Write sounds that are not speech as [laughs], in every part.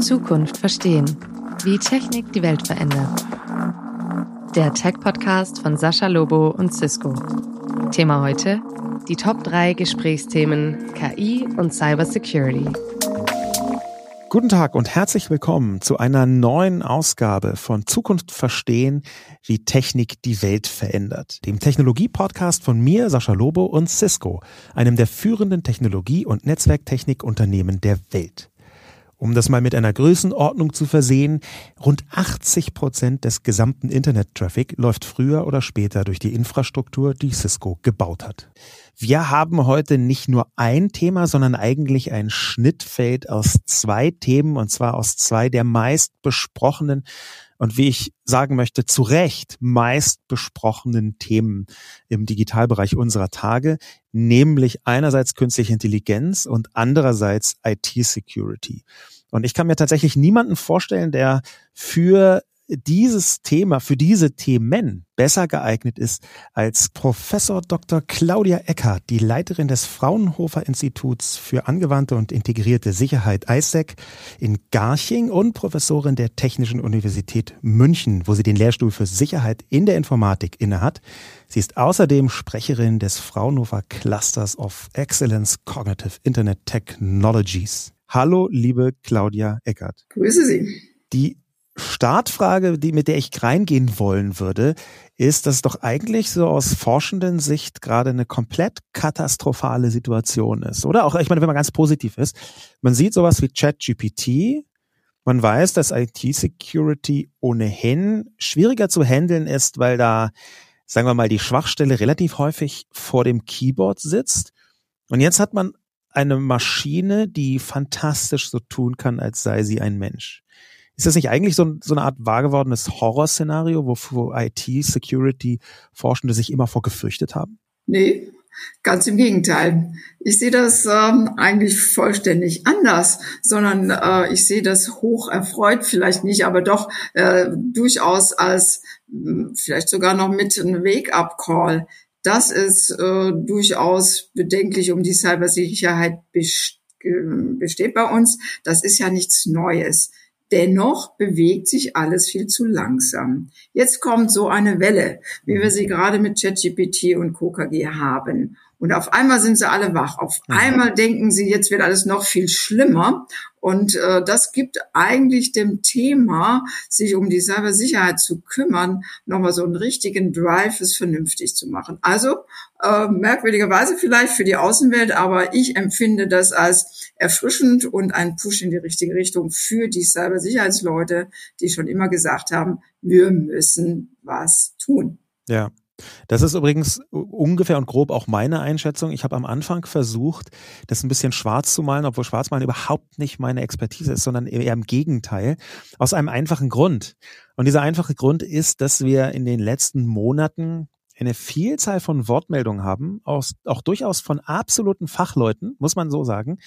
Zukunft verstehen. Wie Technik die Welt verändert. Der Tech-Podcast von Sascha Lobo und Cisco. Thema heute: die Top 3 Gesprächsthemen KI und Cybersecurity. Guten Tag und herzlich willkommen zu einer neuen Ausgabe von Zukunft verstehen, wie Technik die Welt verändert. Dem Technologie-Podcast von mir, Sascha Lobo und Cisco, einem der führenden Technologie- und Netzwerktechnikunternehmen der Welt. Um das mal mit einer Größenordnung zu versehen, rund 80 Prozent des gesamten Internet-Traffic läuft früher oder später durch die Infrastruktur, die Cisco gebaut hat. Wir haben heute nicht nur ein Thema, sondern eigentlich ein Schnittfeld aus zwei Themen, und zwar aus zwei der meist besprochenen und wie ich sagen möchte, zu Recht meist besprochenen Themen im Digitalbereich unserer Tage, nämlich einerseits künstliche Intelligenz und andererseits IT-Security. Und ich kann mir tatsächlich niemanden vorstellen, der für dieses Thema, für diese Themen besser geeignet ist als Professor Dr. Claudia Eckert, die Leiterin des Fraunhofer Instituts für angewandte und integrierte Sicherheit ISEC in Garching und Professorin der Technischen Universität München, wo sie den Lehrstuhl für Sicherheit in der Informatik innehat. Sie ist außerdem Sprecherin des Fraunhofer Clusters of Excellence Cognitive Internet Technologies. Hallo, liebe Claudia Eckert. Grüße Sie. Die Startfrage, die, mit der ich reingehen wollen würde, ist, dass es doch eigentlich so aus forschenden Sicht gerade eine komplett katastrophale Situation ist. Oder auch, ich meine, wenn man ganz positiv ist, man sieht sowas wie ChatGPT, man weiß, dass IT-Security ohnehin schwieriger zu handeln ist, weil da, sagen wir mal, die Schwachstelle relativ häufig vor dem Keyboard sitzt. Und jetzt hat man eine Maschine, die fantastisch so tun kann, als sei sie ein Mensch. Ist das nicht eigentlich so, so eine Art wahr gewordenes Horrorszenario, wofür IT-Security-Forschende sich immer vor gefürchtet haben? Nee, Ganz im Gegenteil. Ich sehe das ähm, eigentlich vollständig anders, sondern äh, ich sehe das hoch erfreut, vielleicht nicht, aber doch äh, durchaus als mh, vielleicht sogar noch mit einem Wake-up-Call. Das ist äh, durchaus bedenklich um die Cybersicherheit besteht bei uns. Das ist ja nichts Neues. Dennoch bewegt sich alles viel zu langsam. Jetzt kommt so eine Welle, wie wir sie gerade mit ChatGPT und KKG haben. Und auf einmal sind sie alle wach. Auf mhm. einmal denken sie, jetzt wird alles noch viel schlimmer. Und äh, das gibt eigentlich dem Thema, sich um die Cybersicherheit zu kümmern, nochmal so einen richtigen Drive, es vernünftig zu machen. Also äh, merkwürdigerweise vielleicht für die Außenwelt, aber ich empfinde das als erfrischend und ein Push in die richtige Richtung für die Cybersicherheitsleute, die schon immer gesagt haben, wir müssen was tun. Ja, das ist übrigens ungefähr und grob auch meine Einschätzung. Ich habe am Anfang versucht, das ein bisschen schwarz zu malen, obwohl Schwarzmalen überhaupt nicht meine Expertise ist, sondern eher im Gegenteil. Aus einem einfachen Grund. Und dieser einfache Grund ist, dass wir in den letzten Monaten eine Vielzahl von Wortmeldungen haben, aus, auch durchaus von absoluten Fachleuten, muss man so sagen,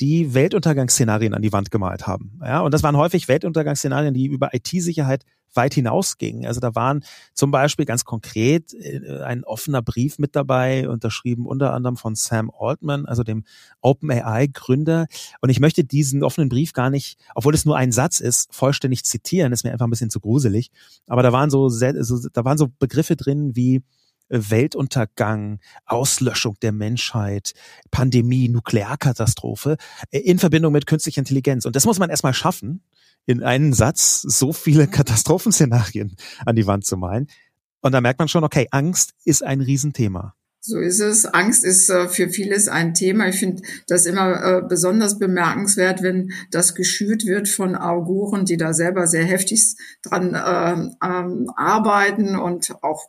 die Weltuntergangsszenarien an die Wand gemalt haben. Ja, und das waren häufig Weltuntergangsszenarien, die über IT-Sicherheit weit hinausgingen. Also da waren zum Beispiel ganz konkret äh, ein offener Brief mit dabei, unterschrieben unter anderem von Sam Altman, also dem OpenAI-Gründer. Und ich möchte diesen offenen Brief gar nicht, obwohl es nur ein Satz ist, vollständig zitieren. ist mir einfach ein bisschen zu gruselig. Aber da waren so, so da waren so Begriffe drin wie Weltuntergang, Auslöschung der Menschheit, Pandemie, Nuklearkatastrophe äh, in Verbindung mit künstlicher Intelligenz. Und das muss man erstmal schaffen, in einen Satz so viele [laughs] Katastrophenszenarien an die Wand zu malen. Und da merkt man schon, okay, Angst ist ein Riesenthema. So ist es. Angst ist äh, für vieles ein Thema. Ich finde das immer äh, besonders bemerkenswert, wenn das geschürt wird von Auguren, die da selber sehr heftig dran äh, ähm, arbeiten und auch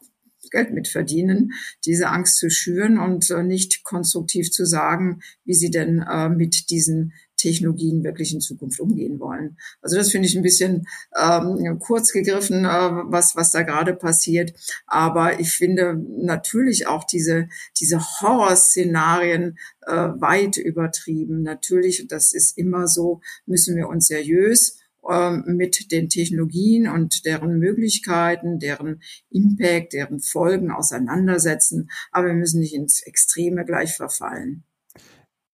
Geld mitverdienen, diese Angst zu schüren und äh, nicht konstruktiv zu sagen, wie sie denn äh, mit diesen Technologien wirklich in Zukunft umgehen wollen. Also das finde ich ein bisschen ähm, kurz gegriffen, äh, was, was da gerade passiert. Aber ich finde natürlich auch diese, diese Horrorszenarien äh, weit übertrieben. Natürlich, das ist immer so, müssen wir uns seriös ähm, mit den Technologien und deren Möglichkeiten, deren Impact, deren Folgen auseinandersetzen. Aber wir müssen nicht ins Extreme gleich verfallen.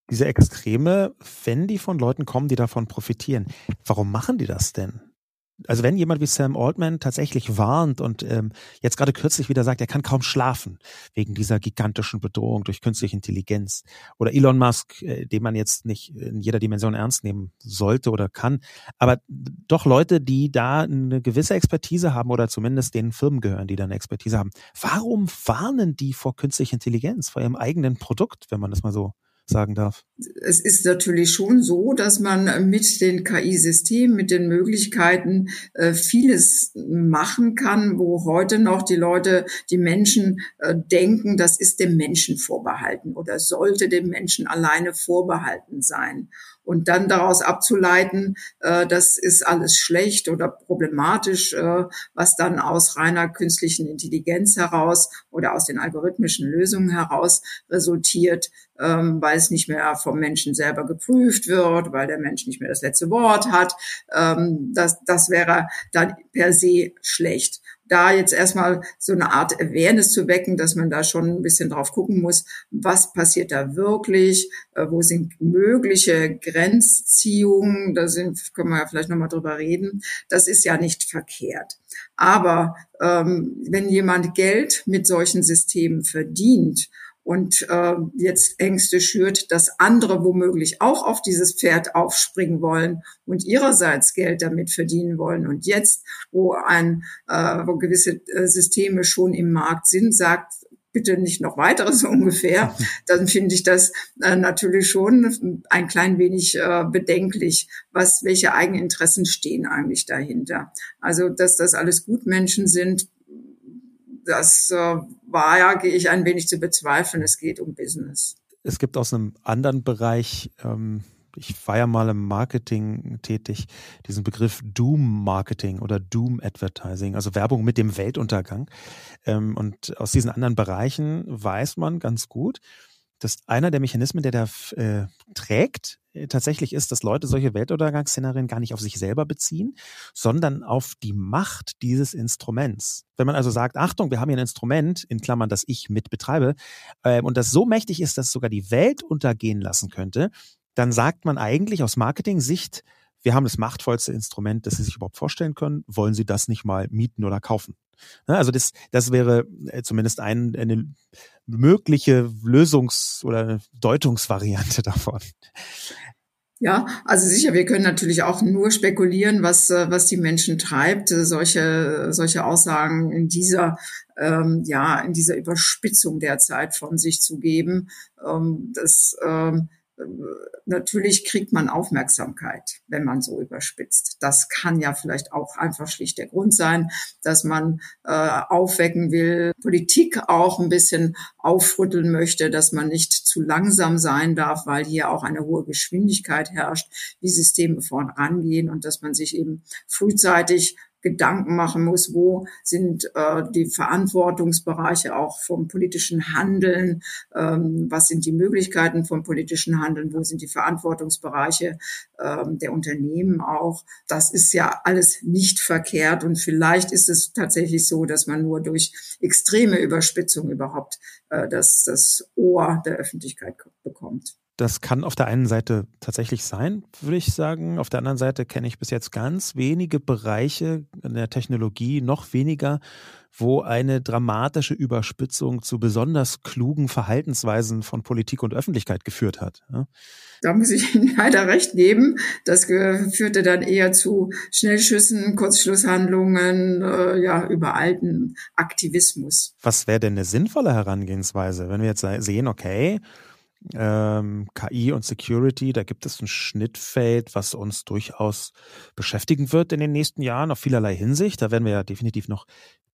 Diese Extreme, wenn die von Leuten kommen, die davon profitieren, warum machen die das denn? also wenn jemand wie Sam Altman tatsächlich warnt und ähm, jetzt gerade kürzlich wieder sagt, er kann kaum schlafen wegen dieser gigantischen Bedrohung durch künstliche Intelligenz oder Elon Musk, äh, den man jetzt nicht in jeder Dimension ernst nehmen sollte oder kann, aber doch Leute, die da eine gewisse Expertise haben oder zumindest den Firmen gehören, die da eine Expertise haben. Warum warnen die vor künstlicher Intelligenz, vor ihrem eigenen Produkt, wenn man das mal so sagen darf? Es ist natürlich schon so, dass man mit den KI-Systemen, mit den Möglichkeiten äh, vieles machen kann, wo heute noch die Leute, die Menschen äh, denken, das ist dem Menschen vorbehalten oder sollte dem Menschen alleine vorbehalten sein und dann daraus abzuleiten, äh, das ist alles schlecht oder problematisch, äh, was dann aus reiner künstlichen Intelligenz heraus oder aus den algorithmischen Lösungen heraus resultiert, ähm, weil es nicht mehr vom Menschen selber geprüft wird, weil der Mensch nicht mehr das letzte Wort hat. Ähm, das, das wäre dann per se schlecht da jetzt erstmal so eine Art Awareness zu wecken, dass man da schon ein bisschen drauf gucken muss, was passiert da wirklich, äh, wo sind mögliche Grenzziehungen, da sind, können wir ja vielleicht nochmal drüber reden. Das ist ja nicht verkehrt. Aber ähm, wenn jemand Geld mit solchen Systemen verdient, und äh, jetzt Ängste schürt, dass andere womöglich auch auf dieses Pferd aufspringen wollen und ihrerseits Geld damit verdienen wollen. Und jetzt, wo ein, äh, wo gewisse äh, Systeme schon im Markt sind, sagt bitte nicht noch weiteres [laughs] ungefähr, dann finde ich das äh, natürlich schon ein klein wenig äh, bedenklich, was, welche eigenen Interessen stehen eigentlich dahinter. Also, dass das alles Gutmenschen sind, das äh, war ja, gehe ich ein wenig zu bezweifeln. Es geht um Business. Es gibt aus einem anderen Bereich, ähm, ich war ja mal im Marketing tätig, diesen Begriff Doom-Marketing oder Doom-Advertising, also Werbung mit dem Weltuntergang. Ähm, und aus diesen anderen Bereichen weiß man ganz gut, dass einer der Mechanismen, der da äh, trägt, äh, tatsächlich ist, dass Leute solche Weltuntergangsszenarien gar nicht auf sich selber beziehen, sondern auf die Macht dieses Instruments. Wenn man also sagt, Achtung, wir haben hier ein Instrument, in Klammern, das ich mit betreibe, äh, und das so mächtig ist, dass sogar die Welt untergehen lassen könnte, dann sagt man eigentlich aus Marketing-Sicht, wir haben das machtvollste Instrument, das Sie sich überhaupt vorstellen können. Wollen Sie das nicht mal mieten oder kaufen? Ne, also das, das wäre äh, zumindest ein, eine mögliche Lösungs- oder Deutungsvariante davon. Ja, also sicher, wir können natürlich auch nur spekulieren, was, äh, was die Menschen treibt, äh, solche, solche Aussagen in dieser, ähm, ja, in dieser Überspitzung der Zeit von sich zu geben. Ähm, das, ähm, natürlich kriegt man Aufmerksamkeit, wenn man so überspitzt. Das kann ja vielleicht auch einfach schlicht der Grund sein, dass man äh, aufwecken will, Politik auch ein bisschen aufrütteln möchte, dass man nicht zu langsam sein darf, weil hier auch eine hohe Geschwindigkeit herrscht, wie Systeme vorangehen und dass man sich eben frühzeitig Gedanken machen muss, wo sind äh, die Verantwortungsbereiche auch vom politischen Handeln, ähm, was sind die Möglichkeiten vom politischen Handeln, wo sind die Verantwortungsbereiche ähm, der Unternehmen auch. Das ist ja alles nicht verkehrt und vielleicht ist es tatsächlich so, dass man nur durch extreme Überspitzung überhaupt äh, das, das Ohr der Öffentlichkeit bekommt. Das kann auf der einen Seite tatsächlich sein, würde ich sagen. Auf der anderen Seite kenne ich bis jetzt ganz wenige Bereiche in der Technologie, noch weniger, wo eine dramatische Überspitzung zu besonders klugen Verhaltensweisen von Politik und Öffentlichkeit geführt hat. Da muss ich [laughs] Ihnen leider recht geben. Das führte dann eher zu Schnellschüssen, Kurzschlusshandlungen, äh, ja, überalten Aktivismus. Was wäre denn eine sinnvolle Herangehensweise, wenn wir jetzt sehen, okay, ähm, KI und Security, da gibt es ein Schnittfeld, was uns durchaus beschäftigen wird in den nächsten Jahren auf vielerlei Hinsicht. Da werden wir ja definitiv noch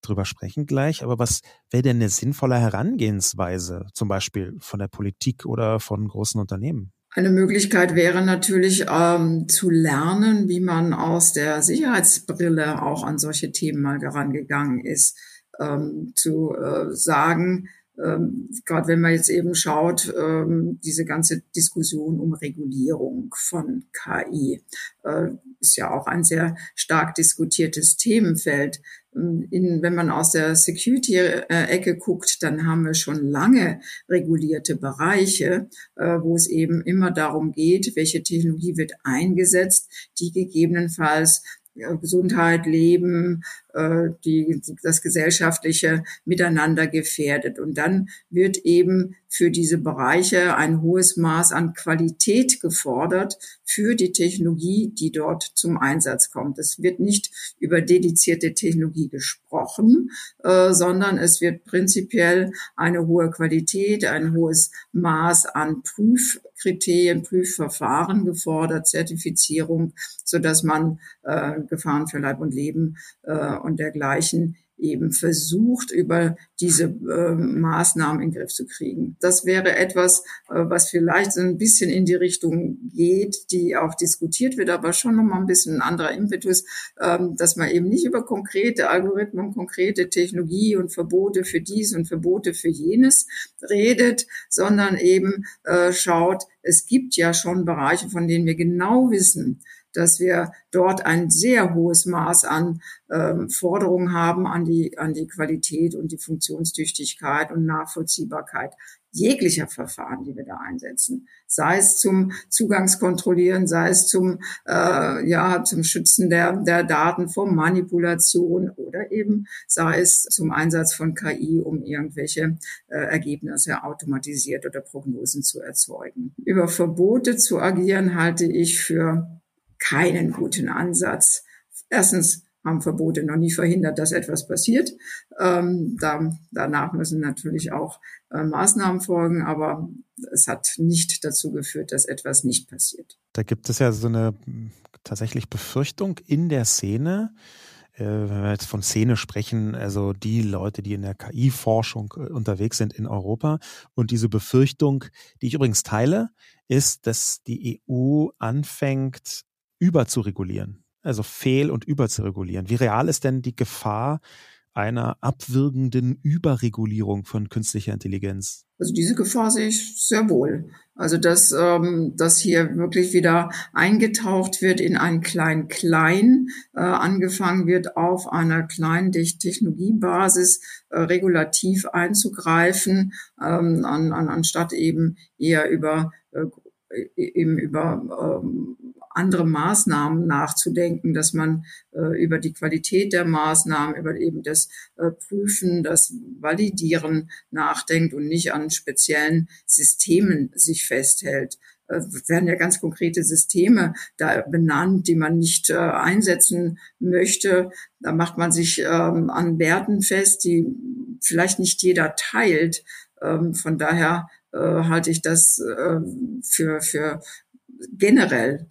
drüber sprechen gleich. Aber was wäre denn eine sinnvolle Herangehensweise, zum Beispiel von der Politik oder von großen Unternehmen? Eine Möglichkeit wäre natürlich ähm, zu lernen, wie man aus der Sicherheitsbrille auch an solche Themen mal herangegangen ist. Ähm, zu äh, sagen, ähm, gerade wenn man jetzt eben schaut, ähm, diese ganze Diskussion um Regulierung von KI äh, ist ja auch ein sehr stark diskutiertes Themenfeld. Ähm, in, wenn man aus der Security-Ecke guckt, dann haben wir schon lange regulierte Bereiche, äh, wo es eben immer darum geht, welche Technologie wird eingesetzt, die gegebenenfalls Gesundheit, Leben, äh, die, das gesellschaftliche Miteinander gefährdet. Und dann wird eben für diese Bereiche ein hohes Maß an Qualität gefordert für die Technologie, die dort zum Einsatz kommt. Es wird nicht über dedizierte Technologie gesprochen, äh, sondern es wird prinzipiell eine hohe Qualität, ein hohes Maß an Prüfkriterien, Prüfverfahren gefordert, Zertifizierung, so dass man äh, Gefahren für Leib und Leben äh, und dergleichen eben versucht, über diese äh, Maßnahmen in den Griff zu kriegen. Das wäre etwas, äh, was vielleicht so ein bisschen in die Richtung geht, die auch diskutiert wird, aber schon nochmal ein bisschen ein anderer Impetus, ähm, dass man eben nicht über konkrete Algorithmen, konkrete Technologie und Verbote für dies und Verbote für jenes redet, sondern eben äh, schaut, es gibt ja schon Bereiche, von denen wir genau wissen, dass wir dort ein sehr hohes Maß an ähm, Forderungen haben an die, an die Qualität und die Funktionstüchtigkeit und Nachvollziehbarkeit jeglicher Verfahren, die wir da einsetzen, sei es zum Zugangskontrollieren, sei es zum äh, ja zum Schützen der der Daten vor Manipulation oder eben sei es zum Einsatz von KI, um irgendwelche äh, Ergebnisse automatisiert oder Prognosen zu erzeugen. Über Verbote zu agieren halte ich für keinen guten Ansatz. Erstens haben Verbote noch nie verhindert, dass etwas passiert. Ähm, da, danach müssen natürlich auch äh, Maßnahmen folgen, aber es hat nicht dazu geführt, dass etwas nicht passiert. Da gibt es ja so eine tatsächlich Befürchtung in der Szene, äh, wenn wir jetzt von Szene sprechen, also die Leute, die in der KI-Forschung äh, unterwegs sind in Europa. Und diese Befürchtung, die ich übrigens teile, ist, dass die EU anfängt, überzuregulieren, also fehl- und überzuregulieren. Wie real ist denn die Gefahr einer abwirkenden Überregulierung von künstlicher Intelligenz? Also diese Gefahr sehe ich sehr wohl. Also dass, ähm, dass hier wirklich wieder eingetaucht wird in ein Klein-Klein, äh, angefangen wird auf einer kleinen Technologiebasis äh, regulativ einzugreifen, ähm, an, an, anstatt eben eher über äh, eben über ähm, andere Maßnahmen nachzudenken, dass man äh, über die Qualität der Maßnahmen, über eben das äh, Prüfen, das Validieren nachdenkt und nicht an speziellen Systemen sich festhält. Äh, werden ja ganz konkrete Systeme da benannt, die man nicht äh, einsetzen möchte. Da macht man sich ähm, an Werten fest, die vielleicht nicht jeder teilt. Ähm, von daher äh, halte ich das äh, für, für generell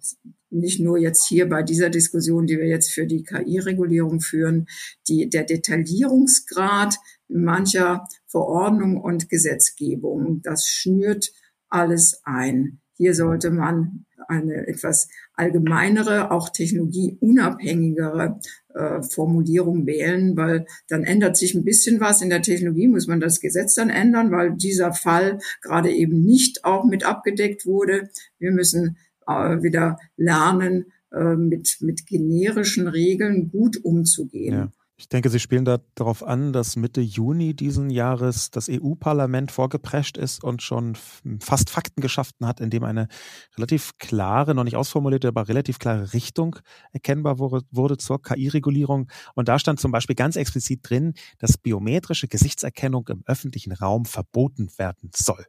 nicht nur jetzt hier bei dieser Diskussion, die wir jetzt für die KI-Regulierung führen, die, der Detaillierungsgrad mancher Verordnung und Gesetzgebung, das schnürt alles ein. Hier sollte man eine etwas allgemeinere, auch technologieunabhängigere äh, Formulierung wählen, weil dann ändert sich ein bisschen was. In der Technologie muss man das Gesetz dann ändern, weil dieser Fall gerade eben nicht auch mit abgedeckt wurde. Wir müssen wieder lernen, äh, mit, mit generischen Regeln gut umzugehen. Ja. Ich denke, Sie spielen da darauf an, dass Mitte Juni diesen Jahres das EU-Parlament vorgeprescht ist und schon fast Fakten geschaffen hat, indem eine relativ klare, noch nicht ausformulierte, aber relativ klare Richtung erkennbar wurde, wurde zur KI-Regulierung. Und da stand zum Beispiel ganz explizit drin, dass biometrische Gesichtserkennung im öffentlichen Raum verboten werden soll.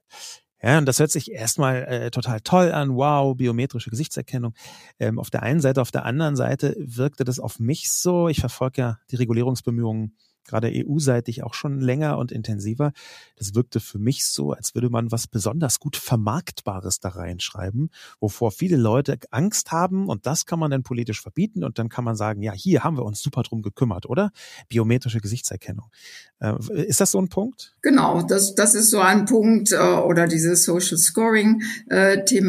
Ja, und das hört sich erstmal äh, total toll an. Wow, biometrische Gesichtserkennung. Ähm, auf der einen Seite, auf der anderen Seite wirkte das auf mich so. Ich verfolge ja die Regulierungsbemühungen gerade EU-seitig auch schon länger und intensiver. Das wirkte für mich so, als würde man was besonders gut Vermarktbares da reinschreiben, wovor viele Leute Angst haben und das kann man dann politisch verbieten und dann kann man sagen, ja, hier haben wir uns super drum gekümmert, oder? Biometrische Gesichtserkennung. Äh, ist das so ein Punkt? Genau, das, das ist so ein Punkt äh, oder diese Social Scoring äh, die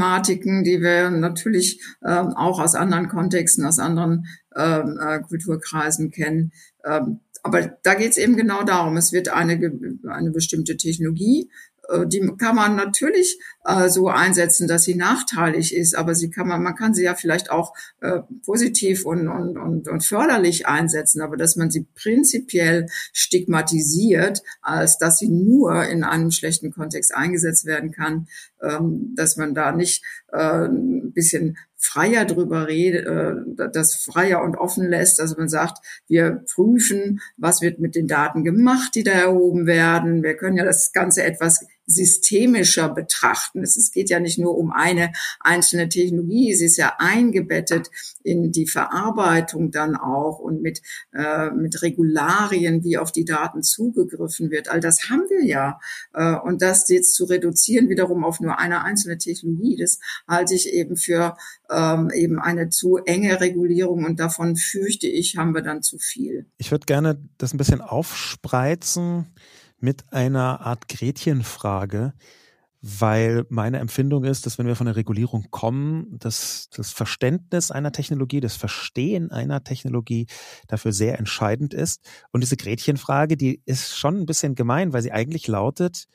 wir natürlich ähm, auch aus anderen Kontexten, aus anderen ähm, Kulturkreisen kennen. Ähm, aber da geht es eben genau darum, es wird eine, eine bestimmte Technologie äh, die kann man natürlich äh, so einsetzen, dass sie nachteilig ist, aber sie kann man, man kann sie ja vielleicht auch äh, positiv und, und, und, und förderlich einsetzen, aber dass man sie prinzipiell stigmatisiert, als dass sie nur in einem schlechten Kontext eingesetzt werden kann, ähm, dass man da nicht ein bisschen freier drüber redet, äh, das freier und offen lässt. Also man sagt, wir prüfen, was wird mit den Daten gemacht, die da erhoben werden. Wir können ja das Ganze etwas systemischer betrachten. Es geht ja nicht nur um eine einzelne Technologie, sie ist ja eingebettet in die Verarbeitung dann auch und mit, äh, mit Regularien, wie auf die Daten zugegriffen wird. All das haben wir ja. Äh, und das jetzt zu reduzieren wiederum auf nur eine einzelne Technologie, das halte ich eben für ähm, eben eine zu enge Regulierung und davon fürchte ich, haben wir dann zu viel. Ich würde gerne das ein bisschen aufspreizen mit einer Art Gretchenfrage, weil meine Empfindung ist, dass wenn wir von der Regulierung kommen, dass das Verständnis einer Technologie, das Verstehen einer Technologie dafür sehr entscheidend ist. Und diese Gretchenfrage, die ist schon ein bisschen gemein, weil sie eigentlich lautet,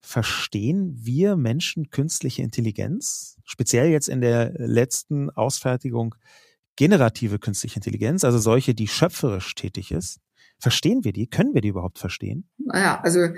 verstehen wir Menschen künstliche Intelligenz? Speziell jetzt in der letzten Ausfertigung generative künstliche Intelligenz, also solche, die schöpferisch tätig ist. Verstehen wir die? Können wir die überhaupt verstehen? Naja, also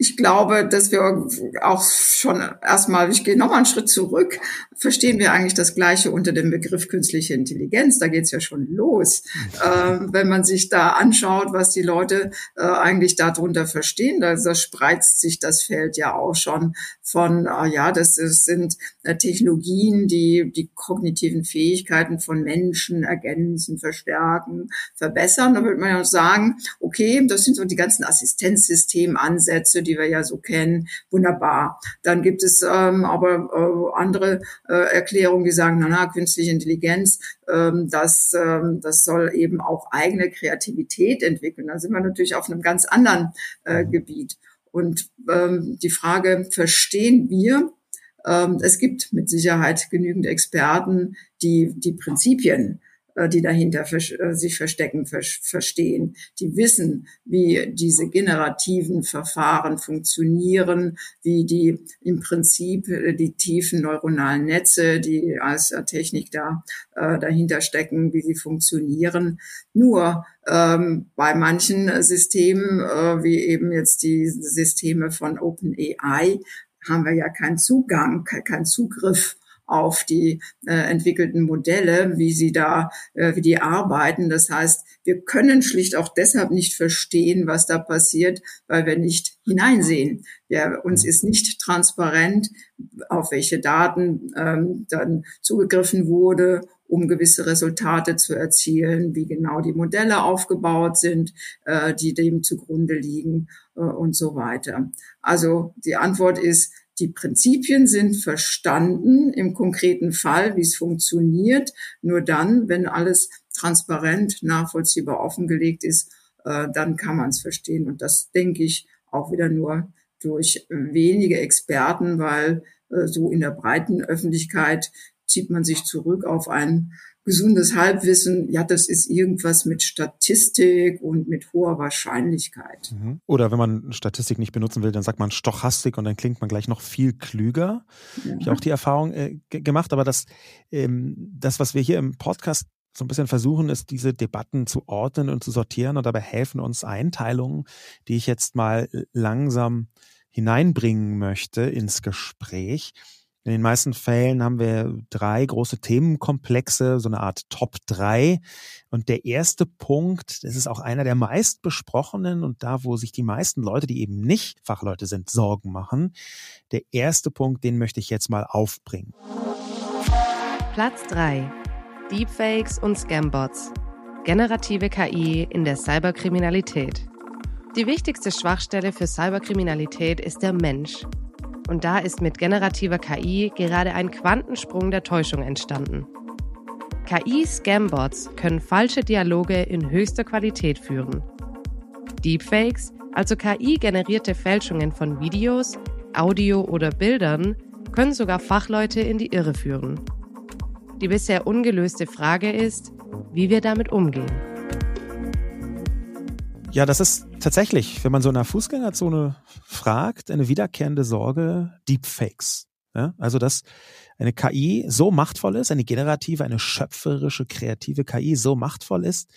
ich glaube, dass wir auch schon erstmal, ich gehe nochmal einen Schritt zurück, verstehen wir eigentlich das Gleiche unter dem Begriff künstliche Intelligenz. Da geht's ja schon los. äh, wenn man sich da anschaut, was die Leute äh, eigentlich darunter verstehen, da, da spreizt sich das Feld ja auch schon von, äh, ja, das, das sind äh, Technologien, die die kognitiven Fähigkeiten von Menschen ergänzen, verstärken, verbessern. Da würde man ja sagen, okay, das sind so die ganzen Assistenzsystemansätze, die wir ja so kennen, wunderbar. Dann gibt es ähm, aber äh, andere äh, Erklärungen, die sagen, na, na künstliche Intelligenz, ähm, das, ähm, das soll eben auch eigene Kreativität entwickeln. Da sind wir natürlich auf einem ganz anderen äh, mhm. Gebiet. Und ähm, die Frage, verstehen wir, ähm, es gibt mit Sicherheit genügend Experten, die die Prinzipien die dahinter äh, sich verstecken, verstehen. Die wissen, wie diese generativen Verfahren funktionieren, wie die im Prinzip äh, die tiefen neuronalen Netze, die als Technik da dahinter stecken, wie sie funktionieren. Nur ähm, bei manchen Systemen, wie eben jetzt die Systeme von OpenAI, haben wir ja keinen Zugang, keinen Zugriff auf die äh, entwickelten Modelle, wie sie da, äh, wie die arbeiten. Das heißt, wir können schlicht auch deshalb nicht verstehen, was da passiert, weil wir nicht hineinsehen. Ja, uns ist nicht transparent, auf welche Daten ähm, dann zugegriffen wurde um gewisse Resultate zu erzielen, wie genau die Modelle aufgebaut sind, äh, die dem zugrunde liegen äh, und so weiter. Also die Antwort ist, die Prinzipien sind verstanden im konkreten Fall, wie es funktioniert. Nur dann, wenn alles transparent, nachvollziehbar offengelegt ist, äh, dann kann man es verstehen. Und das denke ich auch wieder nur durch wenige Experten, weil äh, so in der breiten Öffentlichkeit zieht man sich zurück auf ein gesundes Halbwissen, ja, das ist irgendwas mit Statistik und mit hoher Wahrscheinlichkeit. Mhm. Oder wenn man Statistik nicht benutzen will, dann sagt man Stochastik und dann klingt man gleich noch viel klüger. Ja. Habe ich auch die Erfahrung äh, gemacht, aber das, ähm, das, was wir hier im Podcast so ein bisschen versuchen, ist, diese Debatten zu ordnen und zu sortieren und dabei helfen uns Einteilungen, die ich jetzt mal langsam hineinbringen möchte ins Gespräch. In den meisten Fällen haben wir drei große Themenkomplexe, so eine Art Top 3. Und der erste Punkt, das ist auch einer der meist besprochenen und da, wo sich die meisten Leute, die eben nicht Fachleute sind, Sorgen machen. Der erste Punkt, den möchte ich jetzt mal aufbringen. Platz 3. Deepfakes und Scambots. Generative KI in der Cyberkriminalität. Die wichtigste Schwachstelle für Cyberkriminalität ist der Mensch. Und da ist mit generativer KI gerade ein Quantensprung der Täuschung entstanden. KI-Scambots können falsche Dialoge in höchster Qualität führen. Deepfakes, also KI-generierte Fälschungen von Videos, Audio oder Bildern, können sogar Fachleute in die Irre führen. Die bisher ungelöste Frage ist, wie wir damit umgehen. Ja, das ist tatsächlich, wenn man so in einer Fußgängerzone fragt, eine wiederkehrende Sorge, Deepfakes. Ja, also, dass eine KI so machtvoll ist, eine generative, eine schöpferische, kreative KI so machtvoll ist,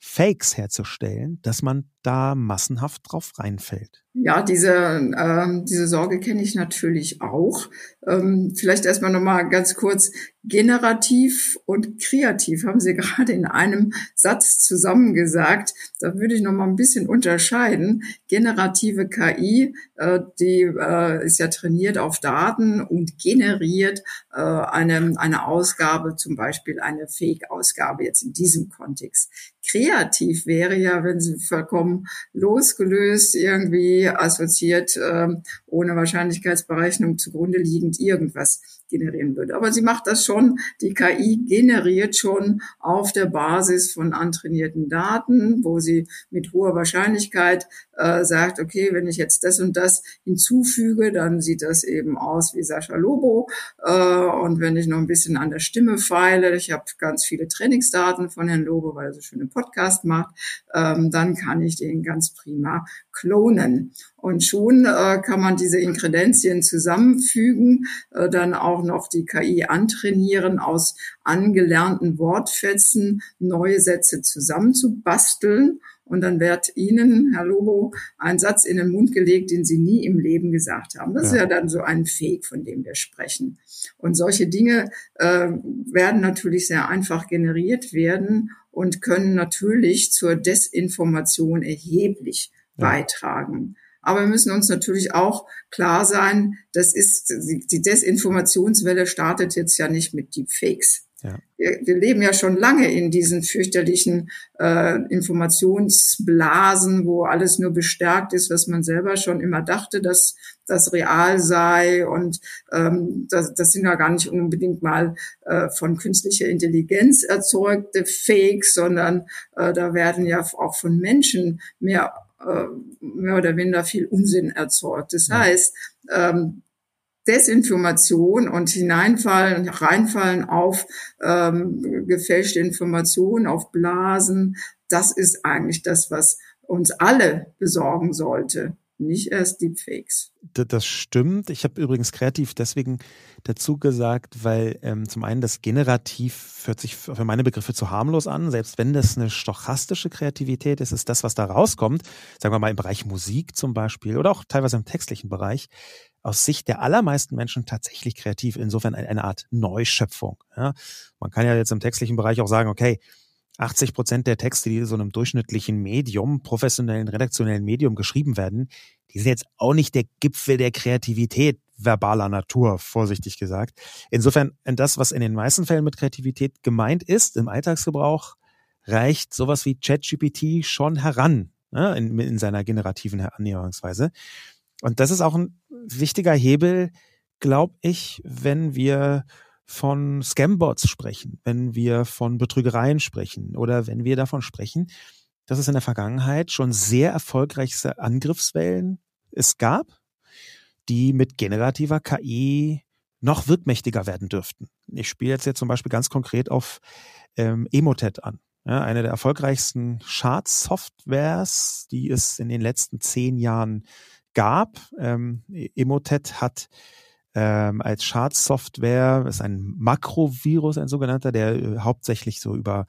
Fakes herzustellen, dass man da massenhaft drauf reinfällt. Ja, diese, äh, diese Sorge kenne ich natürlich auch. Ähm, vielleicht erstmal nochmal ganz kurz. Generativ und kreativ haben Sie [laughs] gerade in einem Satz zusammengesagt. Da würde ich nochmal ein bisschen unterscheiden. Generative KI, äh, die äh, ist ja trainiert auf Daten und generiert äh, eine, eine Ausgabe, zum Beispiel eine Fake-Ausgabe jetzt in diesem Kontext. Kreativ wäre ja, wenn Sie vollkommen losgelöst irgendwie assoziiert, äh, ohne Wahrscheinlichkeitsberechnung zugrunde liegend irgendwas generieren würde. Aber sie macht das schon. Die KI generiert schon auf der Basis von antrainierten Daten, wo sie mit hoher Wahrscheinlichkeit äh, sagt, okay, wenn ich jetzt das und das hinzufüge, dann sieht das eben aus wie Sascha Lobo. Äh, und wenn ich noch ein bisschen an der Stimme feile, ich habe ganz viele Trainingsdaten von Herrn Lobo, weil er so schöne Podcast macht, ähm, dann kann ich den ganz prima klonen. Und schon äh, kann man diese Inkredenzien zusammenfügen, äh, dann auch noch die KI antrainieren, aus angelernten Wortfetzen neue Sätze zusammenzubasteln. Und dann wird Ihnen, Herr Lobo, ein Satz in den Mund gelegt, den Sie nie im Leben gesagt haben. Das ja. ist ja dann so ein Fake, von dem wir sprechen. Und solche Dinge äh, werden natürlich sehr einfach generiert werden und können natürlich zur Desinformation erheblich ja. beitragen. Aber wir müssen uns natürlich auch klar sein, das ist, die Desinformationswelle startet jetzt ja nicht mit Deepfakes. Ja. Wir, wir, leben ja schon lange in diesen fürchterlichen äh, Informationsblasen, wo alles nur bestärkt ist, was man selber schon immer dachte, dass das real sei. Und ähm, das, das sind ja gar nicht unbedingt mal äh, von künstlicher Intelligenz erzeugte Fakes, sondern äh, da werden ja auch von Menschen mehr mehr oder minder viel Unsinn erzeugt. Das heißt, ähm, Desinformation und hineinfallen, reinfallen auf ähm, gefälschte Informationen, auf Blasen, das ist eigentlich das, was uns alle besorgen sollte nicht erst Deepfakes. Das stimmt. Ich habe übrigens kreativ deswegen dazu gesagt, weil ähm, zum einen das Generativ hört sich für meine Begriffe zu harmlos an. Selbst wenn das eine stochastische Kreativität ist, ist das, was da rauskommt, sagen wir mal im Bereich Musik zum Beispiel oder auch teilweise im textlichen Bereich, aus Sicht der allermeisten Menschen tatsächlich kreativ. Insofern eine Art Neuschöpfung. Ja, man kann ja jetzt im textlichen Bereich auch sagen, okay, 80 Prozent der Texte, die in so einem durchschnittlichen Medium, professionellen, redaktionellen Medium geschrieben werden, die sind jetzt auch nicht der Gipfel der Kreativität verbaler Natur, vorsichtig gesagt. Insofern, das, was in den meisten Fällen mit Kreativität gemeint ist, im Alltagsgebrauch, reicht sowas wie ChatGPT schon heran, ne, in, in seiner generativen Annäherungsweise. Und das ist auch ein wichtiger Hebel, glaube ich, wenn wir von Scambots sprechen, wenn wir von Betrügereien sprechen oder wenn wir davon sprechen, dass es in der Vergangenheit schon sehr erfolgreiche Angriffswellen es gab, die mit generativer KI noch wirkmächtiger werden dürften. Ich spiele jetzt, jetzt zum Beispiel ganz konkret auf ähm, Emotet an. Ja, eine der erfolgreichsten Chart-Softwares, die es in den letzten zehn Jahren gab. Ähm, Emotet hat ähm, als Schadsoftware, ist ein Makrovirus, ein sogenannter, der äh, hauptsächlich so über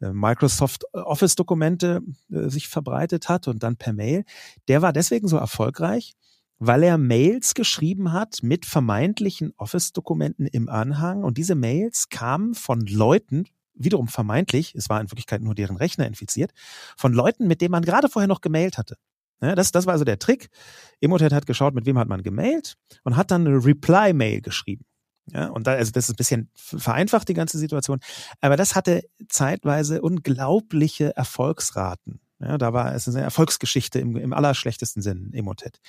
äh, Microsoft Office-Dokumente äh, sich verbreitet hat und dann per Mail. Der war deswegen so erfolgreich, weil er Mails geschrieben hat mit vermeintlichen Office-Dokumenten im Anhang. Und diese Mails kamen von Leuten, wiederum vermeintlich, es war in Wirklichkeit nur deren Rechner infiziert, von Leuten, mit denen man gerade vorher noch gemailt hatte. Ja, das, das war also der Trick. Emotet hat geschaut, mit wem hat man gemailt und hat dann eine Reply-Mail geschrieben. Ja, und da, also das ist ein bisschen vereinfacht, die ganze Situation. Aber das hatte zeitweise unglaubliche Erfolgsraten. Ja, da war es eine Erfolgsgeschichte im, im allerschlechtesten Sinn, Emotet.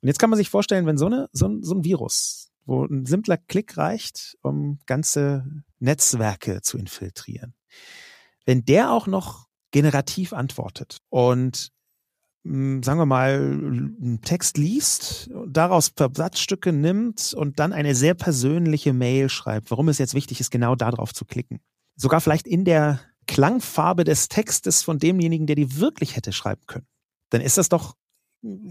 Und jetzt kann man sich vorstellen, wenn so, eine, so, ein, so ein Virus, wo ein simpler Klick reicht, um ganze Netzwerke zu infiltrieren, wenn der auch noch generativ antwortet und sagen wir mal, einen Text liest, daraus Versatzstücke nimmt und dann eine sehr persönliche Mail schreibt, warum es jetzt wichtig ist, genau darauf zu klicken. Sogar vielleicht in der Klangfarbe des Textes von demjenigen, der die wirklich hätte schreiben können. Dann ist das doch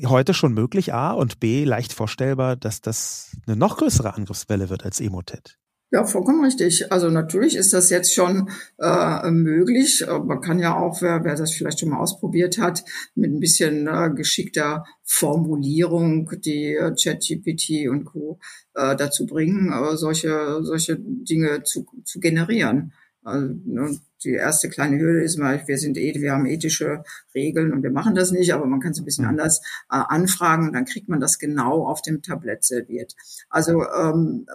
heute schon möglich, A, und B, leicht vorstellbar, dass das eine noch größere Angriffswelle wird als Emotet. Ja, vollkommen richtig. Also natürlich ist das jetzt schon äh, möglich. Man kann ja auch, wer, wer das vielleicht schon mal ausprobiert hat, mit ein bisschen äh, geschickter Formulierung die äh, ChatGPT und Co. Äh, dazu bringen, äh, solche solche Dinge zu, zu generieren. Also, ne, die erste kleine Hürde ist mal, wir sind eh, wir haben ethische Regeln und wir machen das nicht, aber man kann es ein bisschen anders äh, anfragen und dann kriegt man das genau auf dem Tablett serviert. Also ähm,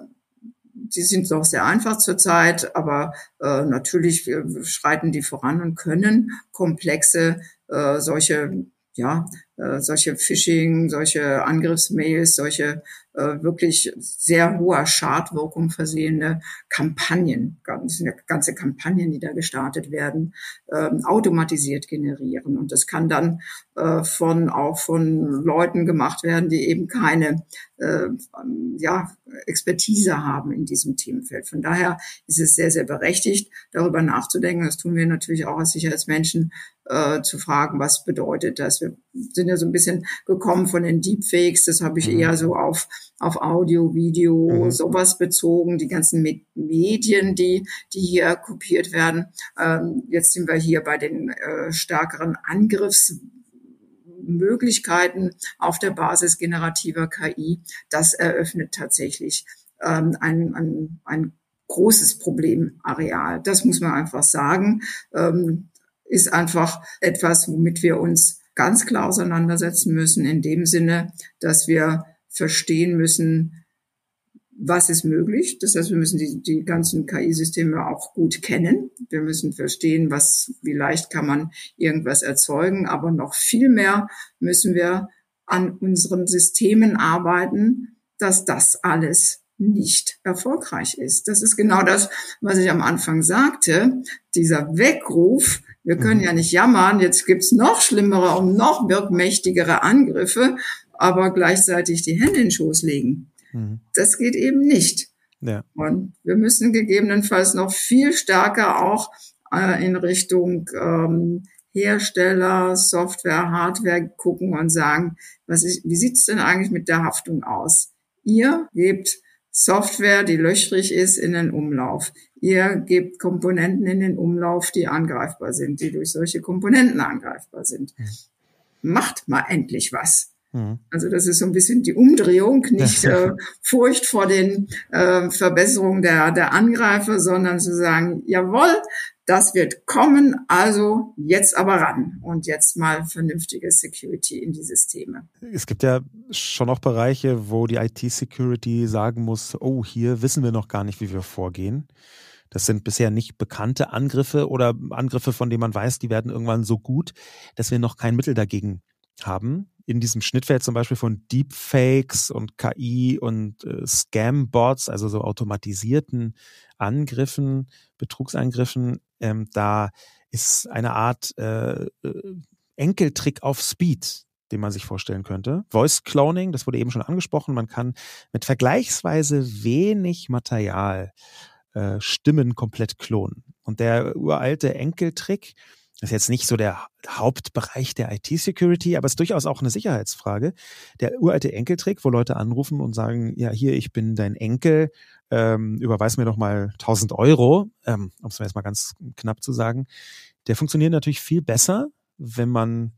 die sind noch sehr einfach zurzeit, aber äh, natürlich schreiten die voran und können komplexe äh, solche ja äh, solche Phishing, solche Angriffsmails, solche äh, wirklich sehr hoher Schadwirkung versehene Kampagnen, ganze, ganze Kampagnen, die da gestartet werden, ähm, automatisiert generieren. Und das kann dann äh, von auch von Leuten gemacht werden, die eben keine äh, ja, Expertise haben in diesem Themenfeld. Von daher ist es sehr, sehr berechtigt, darüber nachzudenken. Das tun wir natürlich auch als Sicherheitsmenschen, äh, zu fragen, was bedeutet das. Wir sind ja so ein bisschen gekommen von den Deepfakes. Das habe ich mhm. eher so auf, auf Audio, Video, mhm. sowas bezogen. Die ganzen Medien, die, die hier kopiert werden. Ähm, jetzt sind wir hier bei den äh, stärkeren Angriffsmöglichkeiten auf der Basis generativer KI. Das eröffnet tatsächlich ähm, ein, ein, ein großes Problemareal. Das muss man einfach sagen. Ähm, ist einfach etwas, womit wir uns ganz klar auseinandersetzen müssen, in dem Sinne, dass wir verstehen müssen, was ist möglich. Das heißt, wir müssen die, die ganzen KI-Systeme auch gut kennen. Wir müssen verstehen, was, wie leicht kann man irgendwas erzeugen. Aber noch viel mehr müssen wir an unseren Systemen arbeiten, dass das alles nicht erfolgreich ist. Das ist genau das, was ich am Anfang sagte. Dieser Weckruf, wir können mhm. ja nicht jammern, jetzt gibt's noch schlimmere und noch wirkmächtigere Angriffe, aber gleichzeitig die Hände in den Schoß legen. Mhm. Das geht eben nicht. Ja. Und wir müssen gegebenenfalls noch viel stärker auch äh, in Richtung ähm, Hersteller, Software, Hardware gucken und sagen, was ist, wie sieht's denn eigentlich mit der Haftung aus? Ihr gebt Software, die löchrig ist, in den Umlauf. Ihr gebt Komponenten in den Umlauf, die angreifbar sind, die durch solche Komponenten angreifbar sind. Mhm. Macht mal endlich was. Mhm. Also das ist so ein bisschen die Umdrehung, [laughs] nicht äh, Furcht vor den äh, Verbesserungen der, der Angreifer, sondern zu sagen, jawohl, das wird kommen, also jetzt aber ran und jetzt mal vernünftige Security in die Systeme. Es gibt ja schon auch Bereiche, wo die IT-Security sagen muss, oh, hier wissen wir noch gar nicht, wie wir vorgehen. Das sind bisher nicht bekannte Angriffe oder Angriffe, von denen man weiß, die werden irgendwann so gut, dass wir noch kein Mittel dagegen haben. In diesem Schnittfeld zum Beispiel von Deepfakes und KI und äh, Scam-Bots, also so automatisierten Angriffen, Betrugsangriffen, ähm, da ist eine Art äh, äh, Enkeltrick auf Speed, den man sich vorstellen könnte. Voice Cloning, das wurde eben schon angesprochen. Man kann mit vergleichsweise wenig Material äh, Stimmen komplett klonen. Und der uralte Enkeltrick, das ist jetzt nicht so der Hauptbereich der IT-Security, aber es ist durchaus auch eine Sicherheitsfrage. Der uralte Enkeltrick, wo Leute anrufen und sagen, ja, hier, ich bin dein Enkel, ähm, überweis mir doch mal 1000 Euro, ähm, um es jetzt mal ganz knapp zu sagen, der funktioniert natürlich viel besser, wenn man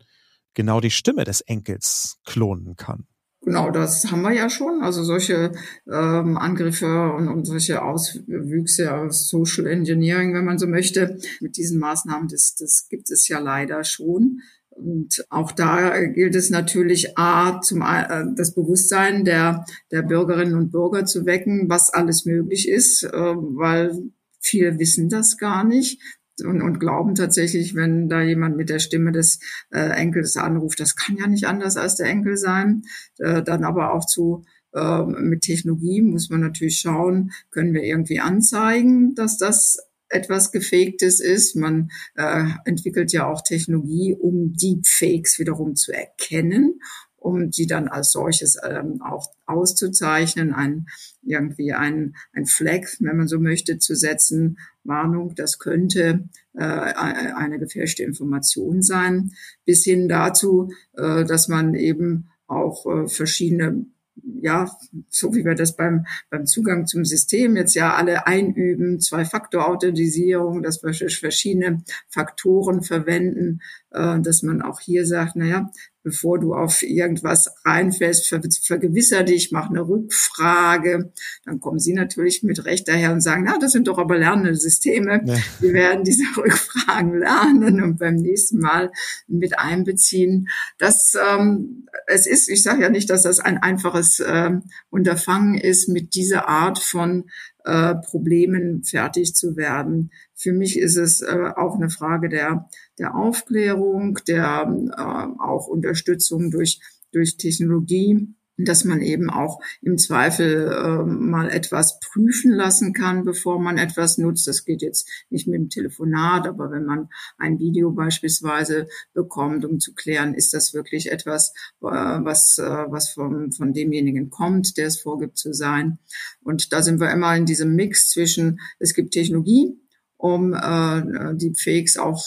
genau die Stimme des Enkels klonen kann. Genau, das haben wir ja schon. Also solche ähm, Angriffe und, und solche Auswüchse aus Social Engineering, wenn man so möchte, mit diesen Maßnahmen, das, das gibt es ja leider schon. Und auch da gilt es natürlich, A, zum, äh, das Bewusstsein der, der Bürgerinnen und Bürger zu wecken, was alles möglich ist, äh, weil viele wissen das gar nicht und, und glauben tatsächlich, wenn da jemand mit der Stimme des äh, Enkels anruft, das kann ja nicht anders als der Enkel sein. Äh, dann aber auch zu äh, mit Technologie muss man natürlich schauen, können wir irgendwie anzeigen, dass das etwas Gefaktes ist. Man äh, entwickelt ja auch Technologie, um Deepfakes wiederum zu erkennen um die dann als solches ähm, auch auszuzeichnen, ein, irgendwie ein, ein Flag, wenn man so möchte, zu setzen. Warnung, das könnte äh, eine gefälschte Information sein, bis hin dazu, äh, dass man eben auch äh, verschiedene ja, so wie wir das beim, beim Zugang zum System jetzt ja alle einüben, Zwei-Faktor-Authentisierung, dass wir verschiedene Faktoren verwenden, äh, dass man auch hier sagt, na ja, bevor du auf irgendwas reinfällst, ver vergewisser dich, mach eine Rückfrage. Dann kommen sie natürlich mit Recht daher und sagen, na, das sind doch aber lernende Systeme. Ja. Wir werden diese [laughs] Rückfragen lernen und beim nächsten Mal mit einbeziehen. Das, ähm, es ist, ich sage ja nicht, dass das ein einfaches äh, Unterfangen ist, mit dieser Art von äh, Problemen fertig zu werden. Für mich ist es äh, auch eine Frage der, der Aufklärung, der äh, auch Unterstützung durch, durch Technologie dass man eben auch im Zweifel äh, mal etwas prüfen lassen kann, bevor man etwas nutzt. Das geht jetzt nicht mit dem Telefonat, aber wenn man ein Video beispielsweise bekommt, um zu klären, ist das wirklich etwas, äh, was, äh, was von, von demjenigen kommt, der es vorgibt zu sein. Und da sind wir immer in diesem Mix zwischen, es gibt Technologie, um äh, die Fakes auch